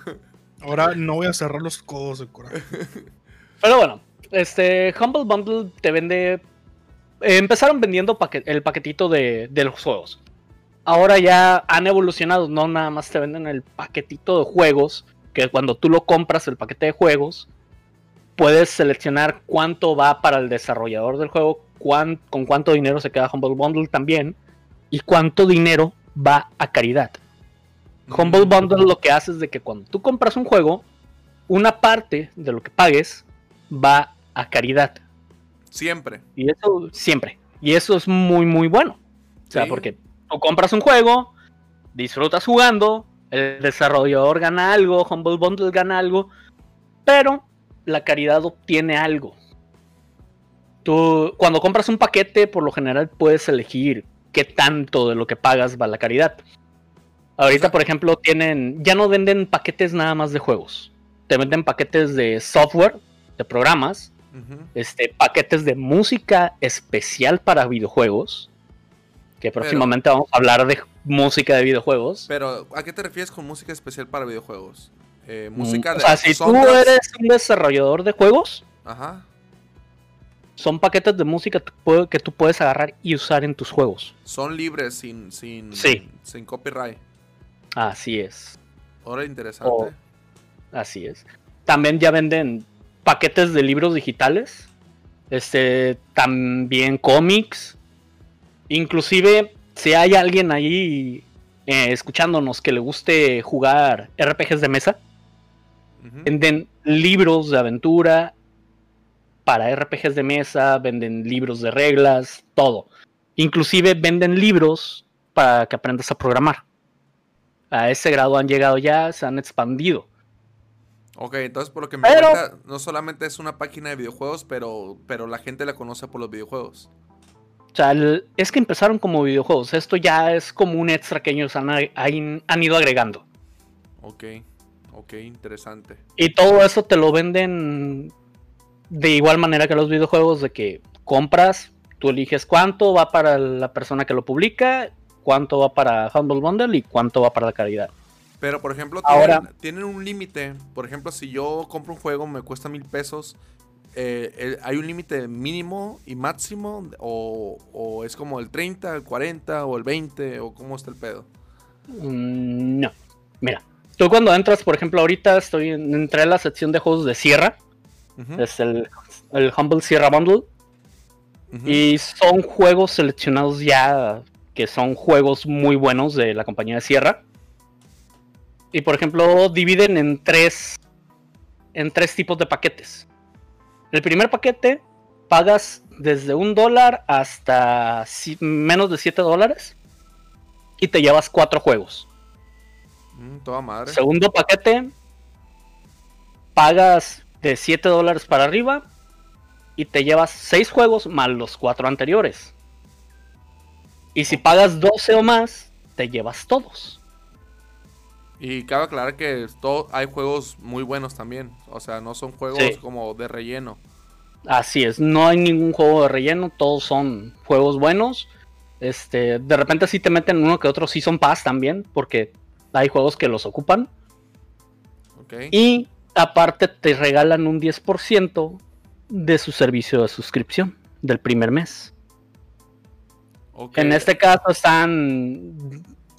Ahora no voy a cerrar los codos de coraje. Pero bueno, este Humble Bundle te vende. eh, empezaron vendiendo paque- el paquetito de, de los juegos. Ahora ya han evolucionado, no nada más te venden el paquetito de juegos, que cuando tú lo compras el paquete de juegos, puedes seleccionar cuánto va para el desarrollador del juego, cuán- con cuánto dinero se queda Humble Bundle también, y cuánto dinero va a caridad. Humble Bundle lo que hace es de que cuando tú compras un juego, una parte de lo que pagues va a caridad. Siempre. Y eso siempre. Y eso es muy, muy bueno. O sea, Sí. porque tú compras un juego, disfrutas jugando, el desarrollador gana algo, Humble Bundle gana algo, pero la caridad obtiene algo. Tú, cuando compras un paquete, por lo general puedes elegir qué tanto de lo que pagas va a la caridad. Ahorita, por ejemplo, tienen. Ya no venden paquetes nada más de juegos. Te venden paquetes de software, de programas, este, paquetes de música especial para videojuegos. Que próximamente vamos a hablar de música de videojuegos. Pero, ¿a qué te refieres con música especial para videojuegos? Eh, Mm, música o de. sea, si tú eres un desarrollador de juegos, Ajá. son paquetes de música que tú puedes agarrar y usar en tus juegos. Son libres, sin, sin, Sí. sin copyright. Así es, Ahora interesante. Oh. así es. También ya venden paquetes de libros digitales. Este, también cómics. Inclusive, si hay alguien ahí eh, escuchándonos que le guste jugar RPGs de mesa. Venden libros de aventura para RPGs de mesa, venden libros de reglas, todo. Inclusive venden libros para que aprendas a programar. A ese grado han llegado ya, se han expandido. Ok, entonces por lo que me cuenta, no solamente es una página de videojuegos, pero, pero la gente la conoce por los videojuegos. O sea, es que empezaron como videojuegos. Esto ya es como un extra que ellos han, han, ido agregando. Ok, ok, interesante. Y todo eso te lo venden de igual manera que los videojuegos, de que compras, tú eliges cuánto va para la persona que lo publica, cuánto va para Humble Bundle y cuánto va para la calidad. Pero, por ejemplo, tienen, tienen un límite. Por ejemplo, si yo compro un juego, me cuesta mil pesos. Eh, ¿Hay un límite mínimo y máximo? O, es como el 30, el 40 o el 20? ¿O cómo está el pedo? Mm, no. Mira, tú cuando entras, por ejemplo, ahorita estoy entré en la sección de juegos de Sierra. Es el, Humble Sierra Bundle. Y son juegos seleccionados ya que son juegos muy buenos de la compañía de Sierra. Y por ejemplo, dividen en tres, en tres tipos de paquetes. El primer paquete pagas desde un dólar hasta menos de 7 dólares y te llevas cuatro juegos. Mm, toda madre. Segundo paquete, pagas de 7 dólares para arriba y te llevas 6 juegos más los cuatro anteriores. Y si pagas 12 o más, te llevas todos. Y cabe aclarar que todo, hay juegos muy buenos también. O sea, no son juegos como de relleno. Así es, no hay ningún juego de relleno, todos son juegos buenos. Este, de repente sí te meten uno que otro Season Pass también, porque hay juegos que los ocupan. Y aparte te regalan un 10% de su servicio de suscripción del primer mes. En este caso están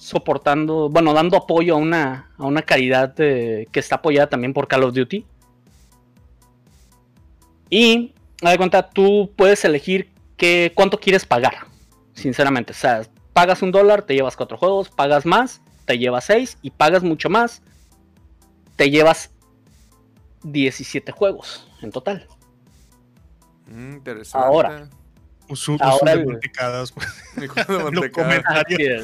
soportando, bueno, dando apoyo a una, a una caridad que está apoyada también por Call of Duty. Y, a de cuenta, tú puedes elegir qué, cuánto quieres pagar, sinceramente. O sea, pagas un dólar, te llevas cuatro juegos, pagas más, te llevas seis, y pagas mucho más, te llevas 17 juegos en total. Mm, interesante. Ahora, Ahora, de pues.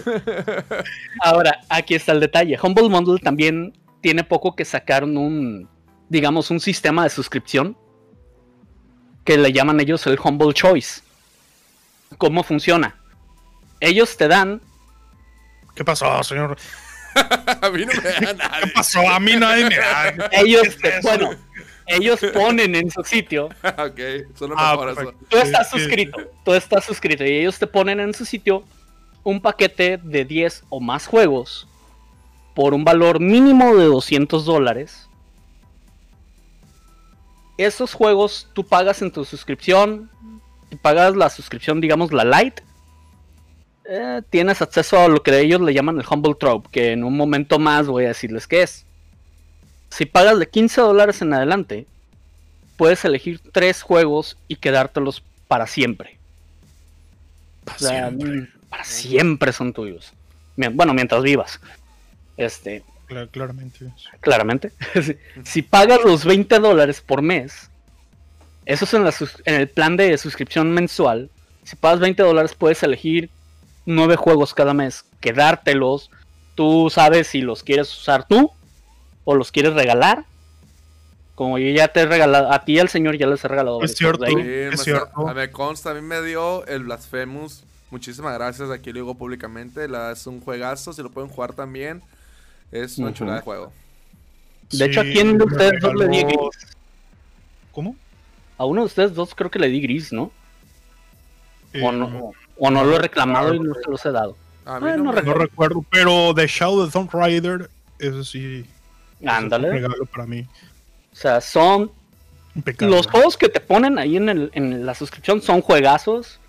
Ahora, aquí está el detalle. Humble Bundle también tiene poco que sacaron un, digamos, un sistema de suscripción que le llaman ellos el Humble Choice. ¿Cómo funciona? Ellos te dan. ¿Qué pasó, señor? a mí no me da nada. ¿Qué pasó? A mí nadie me da. Ellos, te, bueno, ellos ponen en su sitio. ok, solo ah, eso. Tú estás suscrito, tú estás suscrito y ellos te ponen en su sitio un paquete de 10 o más juegos por un valor mínimo de 200 dólares. Esos juegos tú pagas en tu suscripción, pagas la suscripción, digamos, la light. Eh, tienes acceso a lo que ellos le llaman el Humble Trope, que en un momento más voy a decirles qué es si pagas de 15 dólares en adelante, puedes elegir tres juegos y quedártelos para siempre. Para, siempre. para siempre son tuyos. Bueno, mientras vivas. Este. claramente. Claramente. si pagas los 20 dólares por mes, eso es en, en el plan de suscripción mensual. Si pagas 20 dólares, puedes elegir nueve juegos cada mes, quedártelos. Tú sabes si los quieres usar tú o los quieres regalar. Como yo ya te he regalado, a ti al señor ya les he regalado. Es cierto, es cierto. A, me consta, a mí me dio el Blasphemous. Muchísimas gracias, aquí lo digo públicamente. La, es un juegazo, si lo pueden jugar también. Es una chulada de juego. De hecho, ¿a quién de ustedes dos le di gris? ¿Cómo? A uno de ustedes dos creo que le di gris, ¿no? o, no o no lo he reclamado y no se los he dado. A mí no, recuerdo. pero The Shadow of the Tomb Raider, eso sí. Ándale. regalo para mí. O sea, son. Los juegos que te ponen ahí en, el, en la suscripción son juegazos.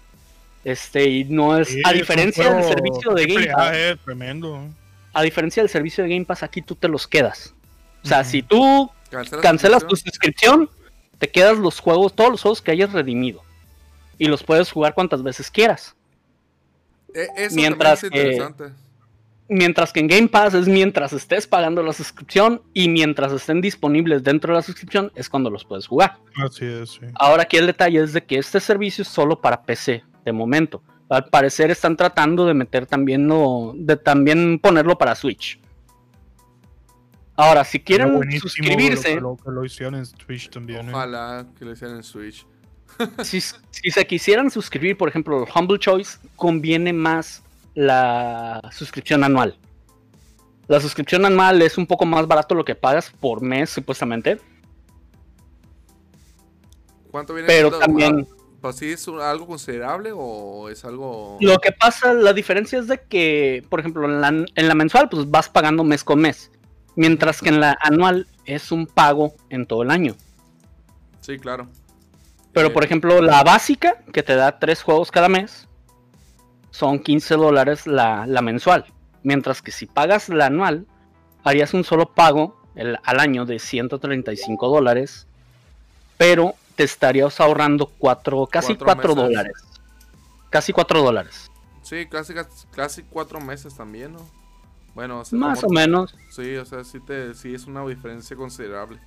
Este, y no es. a diferencia del servicio de Game Pass. tremendo. A diferencia del servicio de Game Pass, aquí tú te los quedas. O sea, si tú cancelas tu suscripción, te quedas los juegos, todos los juegos que hayas redimido. Y los puedes jugar cuantas veces quieras. E, eso Mientras es interesante mientras que en Game Pass es mientras estés pagando la suscripción y mientras estén disponibles dentro de la suscripción es cuando los puedes jugar. Así es, Ahora aquí el detalle es de que este servicio es solo para PC de momento. Al parecer están tratando de meter también, no, de también ponerlo para Switch. Ahora, si quieren suscribirse. Lo, que lo, hicieron en Switch también. ¿eh? Ojalá que lo hicieran en Switch. si, si, se quisieran suscribir, por ejemplo, Humble Choice, conviene más la suscripción anual. La suscripción anual es un poco más barato lo que pagas por mes, supuestamente. ¿Cuánto viene Pero también. ¿Pues sí es algo considerable o es algo.? Lo que pasa, la diferencia es de que, por ejemplo, en la, en la mensual, pues vas pagando mes con mes. Mientras que en la anual es un pago en todo el año. Sí, claro. Pero, por ejemplo, la básica, que te da tres juegos cada mes, son 15 dólares la, mensual. Mientras que si pagas la anual, harías un solo pago al año de 135 dólares, pero te estarías ahorrando cuatro, casi 4 dólares. Casi 4 dólares. Sí, casi, casi 4 meses también, ¿no? Bueno, más o menos. Sí, o sea, sí, te, sí es una diferencia considerable.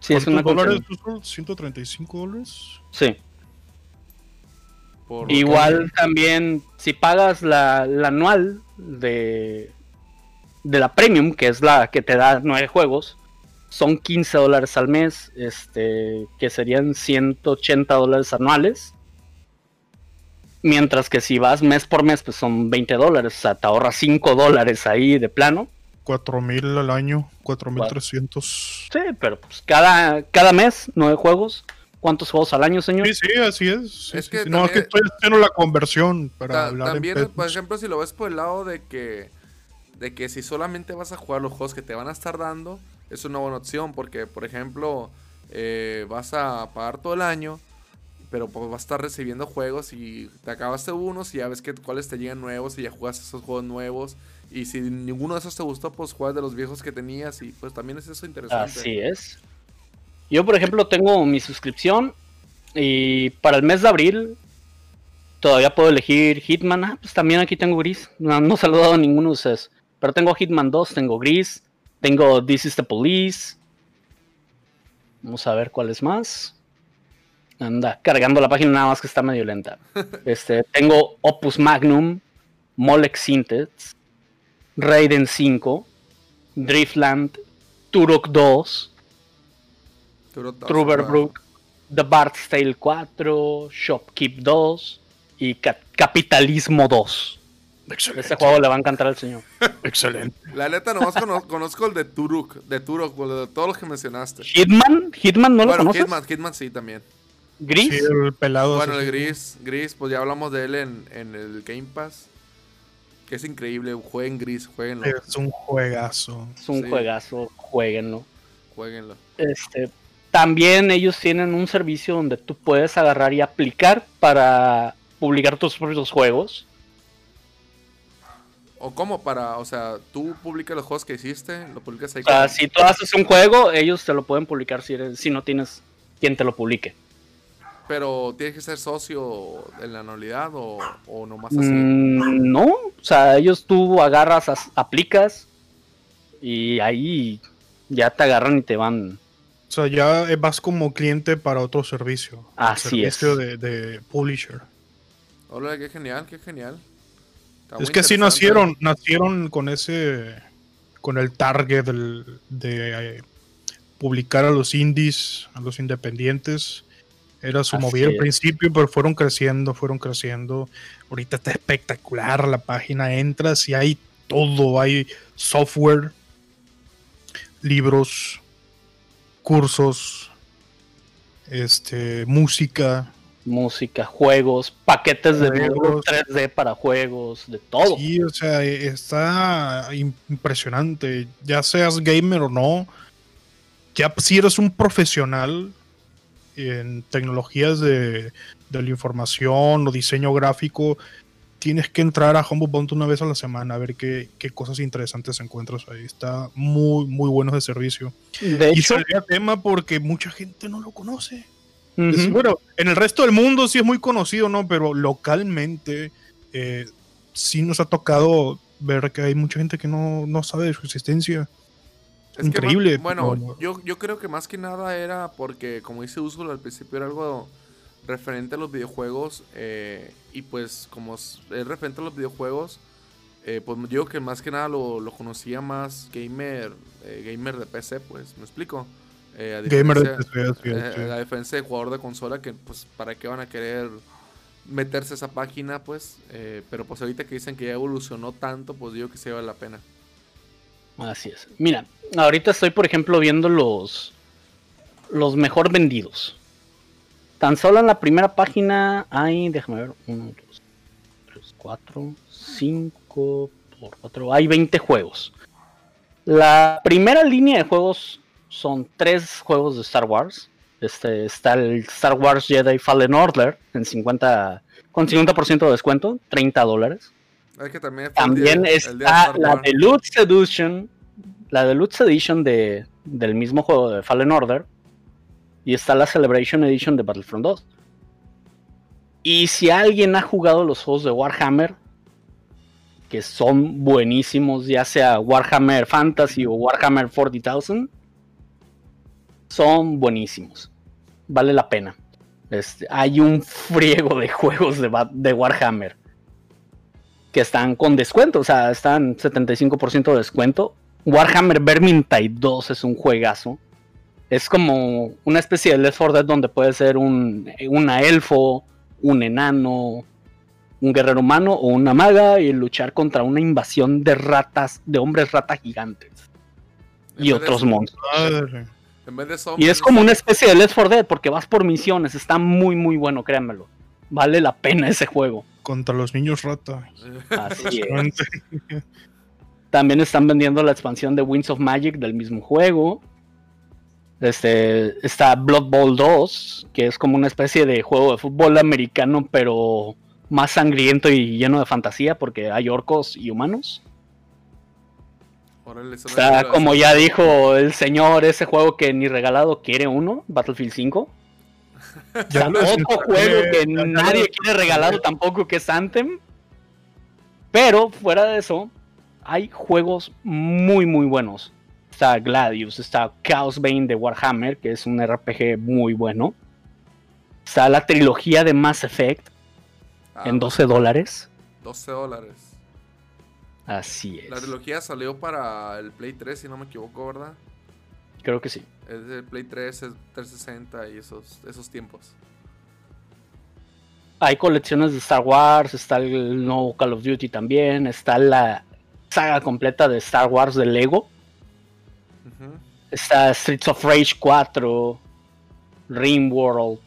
Sí, es una dólares? ¿135 dólares? Sí. Igual también, si pagas la, anual de, de la Premium, que es la que te da nueve juegos, son 15 dólares al mes, este, que serían 180 dólares anuales. Mientras que si vas mes por mes, pues son 20 dólares. O sea, te ahorras 5 dólares ahí de plano. 4 mil al año, 4.300. Sí, pero pues cada, cada mes, nueve juegos. ¿Cuántos juegos al año, señor? Sí, sí, así es. es que no, es que estoy haciendo la conversión para hablar También, por ejemplo, si lo ves por el lado de que, de que si solamente vas a jugar los juegos que te van a estar dando, es una buena opción. Porque, por ejemplo, eh, vas a pagar todo el año pero pues vas a estar recibiendo juegos y te acabaste unos y ya ves que cuáles te llegan nuevos y ya juegas esos juegos nuevos. Y si ninguno de esos te gustó, pues juegas de los viejos que tenías y pues también es eso interesante. Así es. Yo, por ejemplo, tengo mi suscripción y para el mes de abril todavía puedo elegir Hitman. Ah, pues también aquí tengo Gris. No, no he saludado a ninguno de ustedes. Pero tengo Hitman 2, tengo Gris, tengo This is the Police. Vamos a ver cuál es más. Anda, cargando la página nada más que está medio lenta. Este, tengo Opus Magnum, Molex Synthes, Raiden 5, Driftland, Turok 2, Truberbrook, The Bard's Tale 4, Shopkeep 2 y Capitalismo 2. Excelente. Este juego le va a encantar al señor. Excelente. La neta, nomás conozco, el de Turok, de Turok, de todos los que mencionaste. Hitman, Hitman no lo bueno, conoces. Hitman, Hitman sí también. Gris. el pelado. Bueno, el gris, gris, pues ya hablamos de él en, el Game Pass. Que es increíble, jueguen gris, jueguenlo. Es un juegazo. Es un juegazo, jueguenlo. Jueguenlo. Este, también ellos tienen un servicio donde tú puedes agarrar y aplicar para publicar tus propios juegos. ¿O cómo? Para, o sea, tú publicas los juegos que hiciste, lo publicas ahí. O sea, si tú haces un juego, ellos te lo pueden publicar si, si no tienes quien te lo publique. Pero tienes que ser socio en la anualidad o, o nomás así. Mm, no, o sea, ellos tú agarras, aplicas y ahí ya te agarran y te van. O sea, ya vas como cliente para otro servicio. Así servicio De, de publisher. Hola, qué genial, qué genial. es que así nacieron, nacieron con ese, con el target de eh, publicar a los indies, a los independientes era su movida al principio, pero fueron creciendo, fueron creciendo. Ahorita está espectacular la página. Entras y hay todo. Hay software, libros, cursos, este, música. Música, juegos, paquetes de libros 3D para juegos, de todo. Sí, o sea, está impresionante. Ya seas gamer o no, ya si eres un profesional, en tecnologías de, la información o diseño gráfico, tienes que entrar a Humble Bundle una vez a la semana a ver qué, cosas interesantes encuentras ahí. Está muy, muy bueno de servicio. De y hecho, tema porque mucha gente no lo conoce. bueno, en el resto del mundo sí es muy conocido, ¿no? Pero localmente eh, sí nos ha tocado ver que hay mucha gente que no, no sabe de su existencia. Increíble. bueno, yo, yo creo que más que nada era porque, como dice Usul al principio, era algo referente a los videojuegos. eh, y pues como es referente a los videojuegos, eh, pues digo que más que nada lo, lo conocía más gamer, eh, gamer de PC, pues, ¿me explico? Eh, a Gamer de PC, sí, eh, sí. a diferencia de jugador de consola que pues para qué van a querer meterse a esa página pues eh, pero pues ahorita que dicen que ya evolucionó tanto pues digo que sí vale la pena Así es. Mira, ahorita estoy, por ejemplo, viendo los, los mejor vendidos. Tan solo en la primera página hay, déjame ver, 1, 2, 3, 4, 5 por 4, hay 20 juegos. La primera línea de juegos son tres juegos de Star Wars. Este, está el Star Wars Jedi Fallen Order en 50, con 50% de descuento, 30 dólares. es que también También día de está Star la. Deluxe Edition, la Deluxe Edition de, del mismo juego de Fallen Order. Y está la Celebration Edition de Battlefront 2. Y si alguien ha jugado los juegos de Warhammer, que son buenísimos, ya sea Warhammer Fantasy o Warhammer 40,000, son buenísimos. Vale la pena. Este, hay un friego de juegos de, de Warhammer que están con descuento, o sea, están 75% de descuento. Warhammer Vermintide 2 es un juegazo. Es como una especie de Left 4 Dead donde puede ser un, una elfo, un enano, un guerrero humano o una maga y luchar contra una invasión de ratas, de hombres rata gigantes En y otros monstruos. Madre. en vez de Y es como una especie de Left 4 Dead porque vas por misiones, está muy muy bueno, créanmelo. Vale la pena ese juego. Contra los niños rata. Así es. También están vendiendo la expansión de Winds of Magic del mismo juego. Este, está Blood Bowl 2, que es como una especie de juego de fútbol americano, pero más sangriento y lleno de fantasía, porque hay orcos y humanos. Órale, Está, como ya dijo el señor, ese juego que ni regalado quiere uno, Battlefield 5. Ya Está lo otro juego que ya- nadie quiere regalado tampoco, que es Anthem. Pero fuera de eso, hay juegos muy, muy buenos. Está Gladius, está Chaos Bane de Warhammer, que es un RPG muy bueno. Está la trilogía de Mass Effect Ah, en 12 dólares. 12 dólares. Así La es. trilogía salió para el Play 3, si no me equivoco, ¿verdad? Creo que sí. Es de Play 3, es 360 y esos, esos tiempos. Hay colecciones de Star Wars, está el nuevo Call of Duty también, está la saga completa de Star Wars de Lego. Está Streets of Rage 4, Rimworld.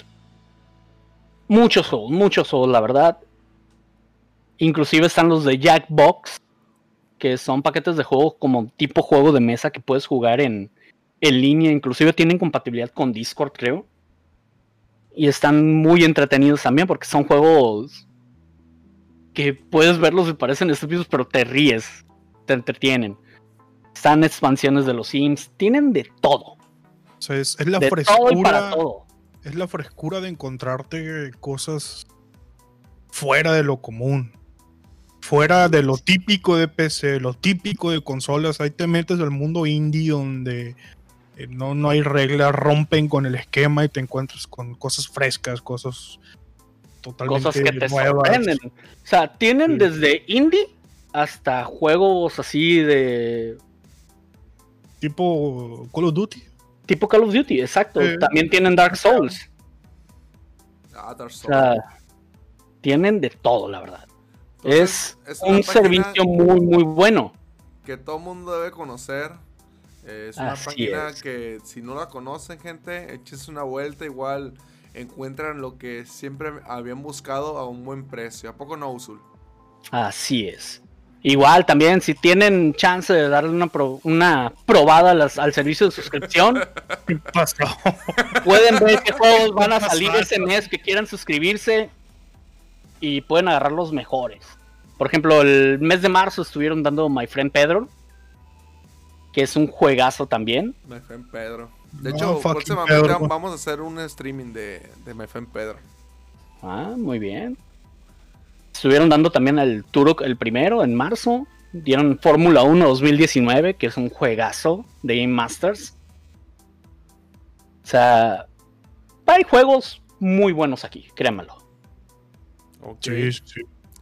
Muchos juegos, muchos juegos, la verdad. Inclusive están los de Jackbox, que son paquetes de juego como tipo juego de mesa que puedes jugar en, en línea. Inclusive tienen compatibilidad con Discord, creo. Y están muy entretenidos también porque son juegos que puedes verlos y parecen estúpidos, pero te ríes, te entretienen. Están expansiones de los Sims, tienen de todo. O sea, es, es la de todo y para frescura. todo. Es la frescura de encontrarte cosas fuera de lo común. Fuera de lo típico de PC, lo típico de consolas. Ahí te metes al mundo indie donde eh, no, no hay reglas, rompen con el esquema y te encuentras con cosas frescas, cosas totalmente Cosas que te nuevas. sorprenden. O sea, tienen Sí. desde indie hasta juegos así de Tipo Call of Duty. tipo Call of Duty, exacto. También tienen Dark Souls. Ah, Dark O Souls. sea, tienen de todo, la verdad. Entonces, es un servicio muy, muy bueno. que todo mundo debe conocer. Eh, Es una Así página es. que si no la conocen, gente, échense una vuelta. Igual encuentran lo que siempre habían buscado a un buen precio. ¿A poco no, Usul? Así es. Igual también, si tienen chance de darle una, pro- una probada las- al servicio de suscripción, pueden ver qué juegos van a ¿Qué salir pasó? ese mes que quieran suscribirse y pueden agarrar los mejores. Por ejemplo, el mes de marzo estuvieron dando My Friend Pedro, que es un juegazo también. My Friend Pedro. De No, hecho, próximamente Pedro. vamos a hacer un streaming de, de My Friend Pedro. Ah, muy bien. Estuvieron dando también el Turok el primero en marzo. Dieron Fórmula 1 2019, que es un juegazo de Game Masters. O sea, hay juegos muy buenos aquí, créanmelo. Sí, sí.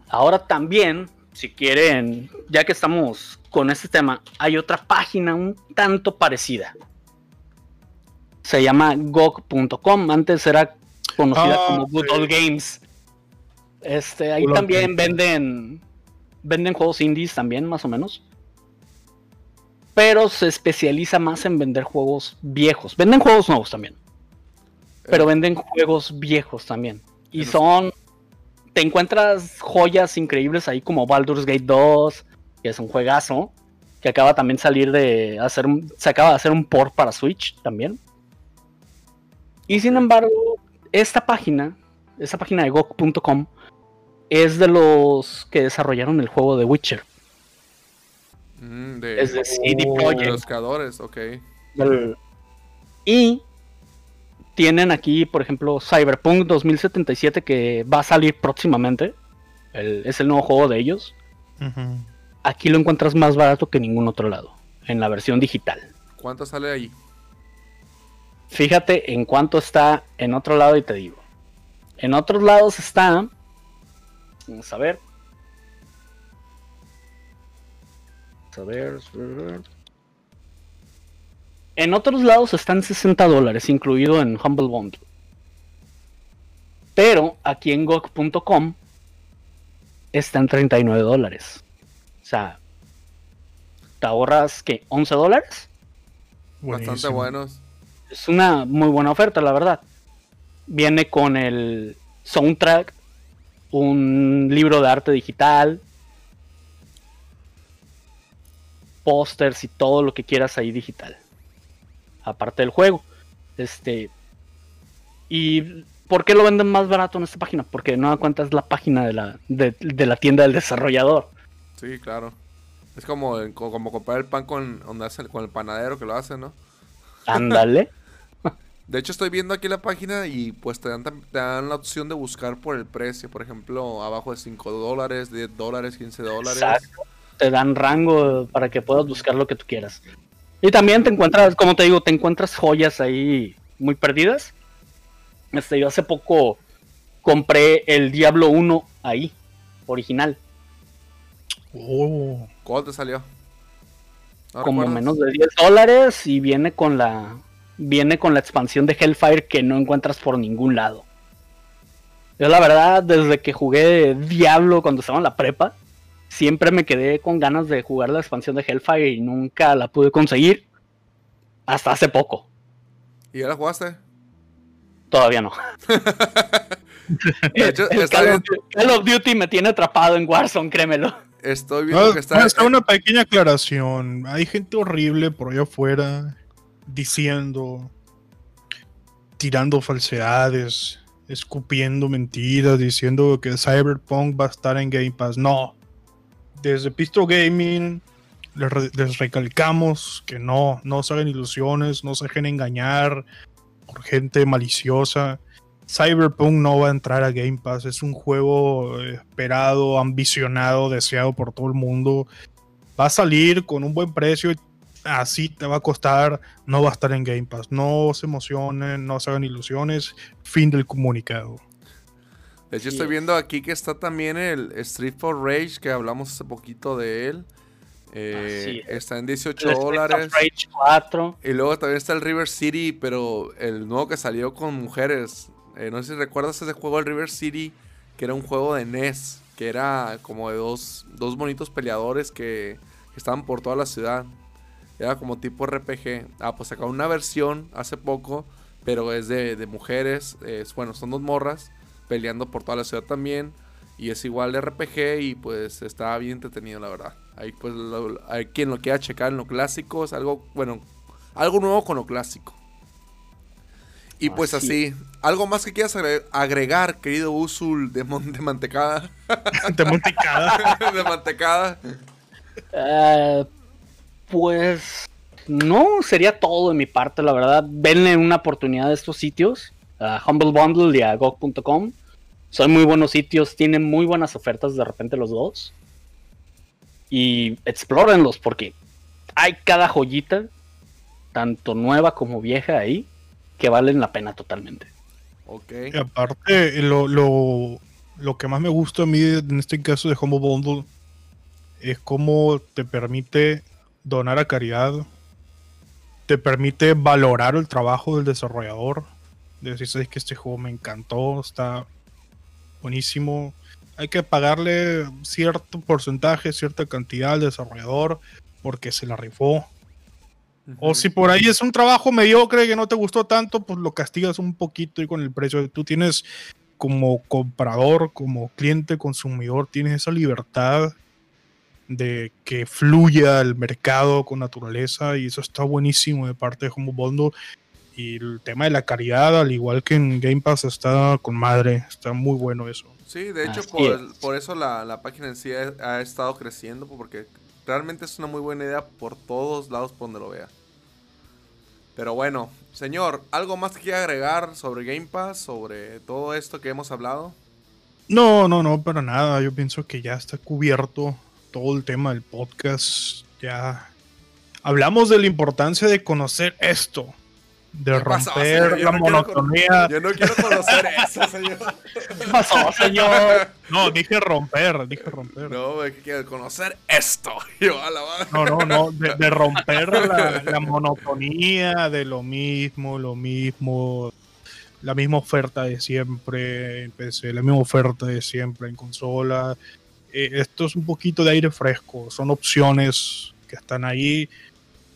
Ahora también, si quieren, ya que estamos con este tema, hay otra página un tanto parecida. Se llama GOG.com. Antes era conocida Ah, como Good sí. Old Games. Este, ahí también venden venden juegos indies también, más o menos. Pero se especializa más en vender juegos viejos. Venden juegos nuevos también. Pero Eh, venden juegos viejos también. Y son. Te encuentras joyas increíbles ahí como Baldur's Gate 2, que es un juegazo. Que acaba también salir de hacer. Se acaba de hacer un port para Switch también. Y sin embargo, esta página, esta página de GOG.com, es de los que desarrollaron el juego de Witcher. mm, de, Es de CD Oh. de los creadores, ok. Del- Y tienen aquí, por ejemplo, Cyberpunk 2077 que va a salir próximamente. El- es el nuevo juego de ellos. Aquí lo encuentras más barato que en ningún otro lado, en la versión digital. ¿Cuánto sale ahí? Fíjate en cuánto está en otro lado y te digo. En otros lados está... Vamos a ver. Vamos a ver. En otros lados están 60 dólares, incluido en Humble Bundle. Pero aquí en GOG.com están 39 dólares. O sea, te ahorras que 11 dólares. Bastante buenos. Es una muy buena oferta, la verdad. Viene con el soundtrack, un libro de arte digital, pósters y todo lo que quieras ahí digital. Aparte del juego. Este. ¿Y por qué lo venden más barato en esta página? Porque no da cuenta es la página de la, de, de la tienda del desarrollador. Sí, claro. Es como, co- como comprar el pan con, con el panadero que lo hace, ¿no? Ándale. De hecho, estoy viendo aquí la página y pues te dan, te dan la opción de buscar por el precio. Por ejemplo, abajo de 5 dólares, 10 dólares, 15 dólares. Exacto. Te dan rango para que puedas buscar lo que tú quieras. Y también te encuentras, como te digo, te encuentras joyas ahí muy perdidas. Este, yo hace poco compré el Diablo 1 ahí, original, Oh, ¿Cuánto te salió? ¿No como recuerdas? menos de 10 dólares y viene con la viene con la expansión de Hellfire que no encuentras por ningún lado. Yo la verdad, desde que jugué Diablo cuando estaba en la prepa, siempre me quedé con ganas de jugar la expansión de Hellfire y nunca la pude conseguir. Hasta hace poco. ¿Y ya la jugaste? Todavía no. De hecho, El está Call, of, Du- Call of Duty me tiene atrapado en Warzone, créemelo. Estoy viendo que está... está una pequeña aclaración. Hay gente horrible por allá afuera diciendo, tirando falsedades, escupiendo mentiras, diciendo que Cyberpunk va a estar en Game Pass. No. Desde Pistol Gaming les, les recalcamos que no, no se hagan ilusiones, no se dejen engañar por gente maliciosa. Cyberpunk no va a entrar a Game Pass. Es un juego esperado, ambicionado, deseado por todo el mundo. Va a salir con un buen precio. y Así te va a costar. No va a estar en Game Pass. No se emocionen, no se hagan ilusiones. Fin del comunicado. De hecho, estoy es. viendo aquí que está también el Street for Rage, que hablamos hace poquito de él. Eh, es. está en 18 El dólares. Rage 4. Y luego también está el River City, pero el nuevo que salió con mujeres. Eh, no sé si recuerdas ese juego, el River City, que era un juego de NES, que era como de dos, dos bonitos peleadores que, que estaban por toda la ciudad. Era como tipo RPG. Ah, pues sacaron una versión hace poco, pero es de, de mujeres. Es, bueno, son dos morras peleando por toda la ciudad también. Y es igual de RPG y pues está bien entretenido, la verdad. Ahí pues lo- hay quien lo quiera checar en lo clásico, es algo, bueno, algo nuevo con lo clásico. Y pues Así así, algo más que quieras agre- agregar, querido Usul de, mon- de mantecada. De mantecada. Eh, pues no, sería todo de mi parte, la verdad. Venle una oportunidad a estos sitios, a Humble Bundle y a GOG.com. Son muy buenos sitios, tienen muy buenas ofertas de repente los dos. Y explórenlos porque hay cada joyita, tanto nueva como vieja ahí, que valen la pena totalmente. Ok. Y aparte, lo, lo, lo que más me gusta a mí en este caso de Humble Bundle es cómo te permite donar a caridad, te permite valorar el trabajo del desarrollador, de decir, sabes que este juego me encantó, está buenísimo. Hay que pagarle cierto porcentaje, cierta cantidad al desarrollador porque se la rifó. O si por ahí es un trabajo mediocre que no te gustó tanto, pues lo castigas un poquito y con el precio. Tú tienes como comprador, como cliente, consumidor, tienes esa libertad de que fluya el mercado con naturaleza y eso está buenísimo de parte de Humble Bundle. Y el tema de la caridad, al igual que en Game Pass, está con madre, está muy bueno eso. Sí, de hecho, por, por eso la, la página en sí ha, ha estado creciendo, porque realmente es una muy buena idea por todos lados por donde lo vea. Pero bueno, señor, ¿algo más que quiera agregar sobre Game Pass, sobre todo esto que hemos hablado? No, no, no, para nada. Yo pienso que ya está cubierto todo el tema del podcast. Ya hablamos de la importancia de conocer esto, de ¿Qué pasó, romper la no monotonía. Yo no quiero conocer eso, señor. ¿Qué pasó, señor? No, dije romper, dije romper. No, güey, que quiero conocer esto. Yo, a la madre. No, no, no, de, de romper la, la monotonía de lo mismo, lo mismo, la misma oferta de siempre en PC, la misma oferta de siempre en consola. Eh, esto es un poquito de aire fresco, son opciones que están ahí,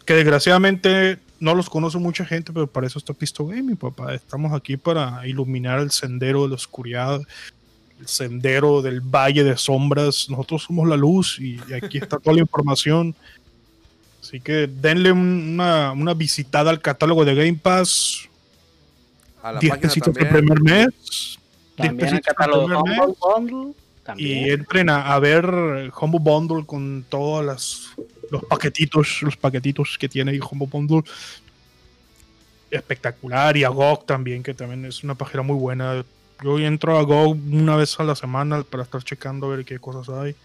que desgraciadamente no los conoce mucha gente, pero para eso está Pisto Gaming, papá. Estamos aquí para iluminar el sendero de la oscuridad, el sendero del valle de sombras. Nosotros somos la luz y, y aquí está toda la información. Así que denle un- una, una visitada al catálogo de Game Pass. A la 10 página pesitos el primer mes. 10 También el pesitos el catálogo de primer Humble mes. Y entren a, a ver Humble Bundle con todos los paquetitos, los paquetitos que tiene ahí Humble Bundle. Espectacular. Y a GOG también, que también es una página muy buena. Yo entro a GOG una vez a la semana para estar checando a ver qué cosas hay.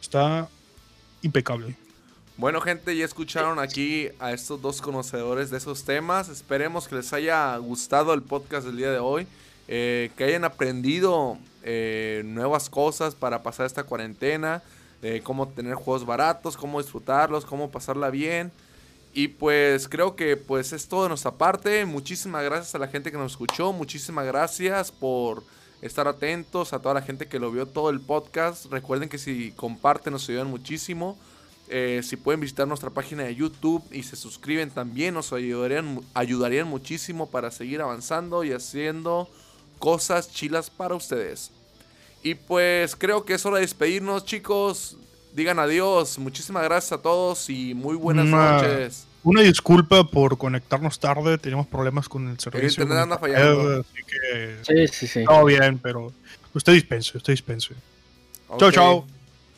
Está impecable. Bueno, gente, ya escucharon aquí a estos dos conocedores de esos temas. Esperemos que les haya gustado el podcast del día de hoy. eh, que hayan aprendido eh, nuevas cosas para pasar esta cuarentena. eh, cómo tener juegos baratos, cómo disfrutarlos, cómo pasarla bien. Y pues creo que pues es todo de nuestra parte. Muchísimas gracias a la gente que nos escuchó. Muchísimas gracias por estar atentos. A toda la gente que lo vio todo el podcast. Recuerden que si comparten nos ayudan muchísimo. Eh, si pueden visitar nuestra página de YouTube y se suscriben también, nos ayudarían, ayudarían muchísimo para seguir avanzando y haciendo cosas chilas para ustedes. Y pues creo que es hora de despedirnos, chicos. Digan adiós. Muchísimas gracias a todos y muy buenas Una- noches. Una disculpa por conectarnos tarde, teníamos problemas con el servicio. internet anda con fallando. Así que Sí, sí, sí. todo bien, pero usted dispense, usted dispense. Chao, Ok. chao.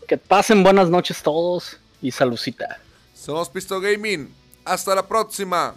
Que pasen buenas noches todos y salucita. Somos Pisto Gaming. Hasta la próxima.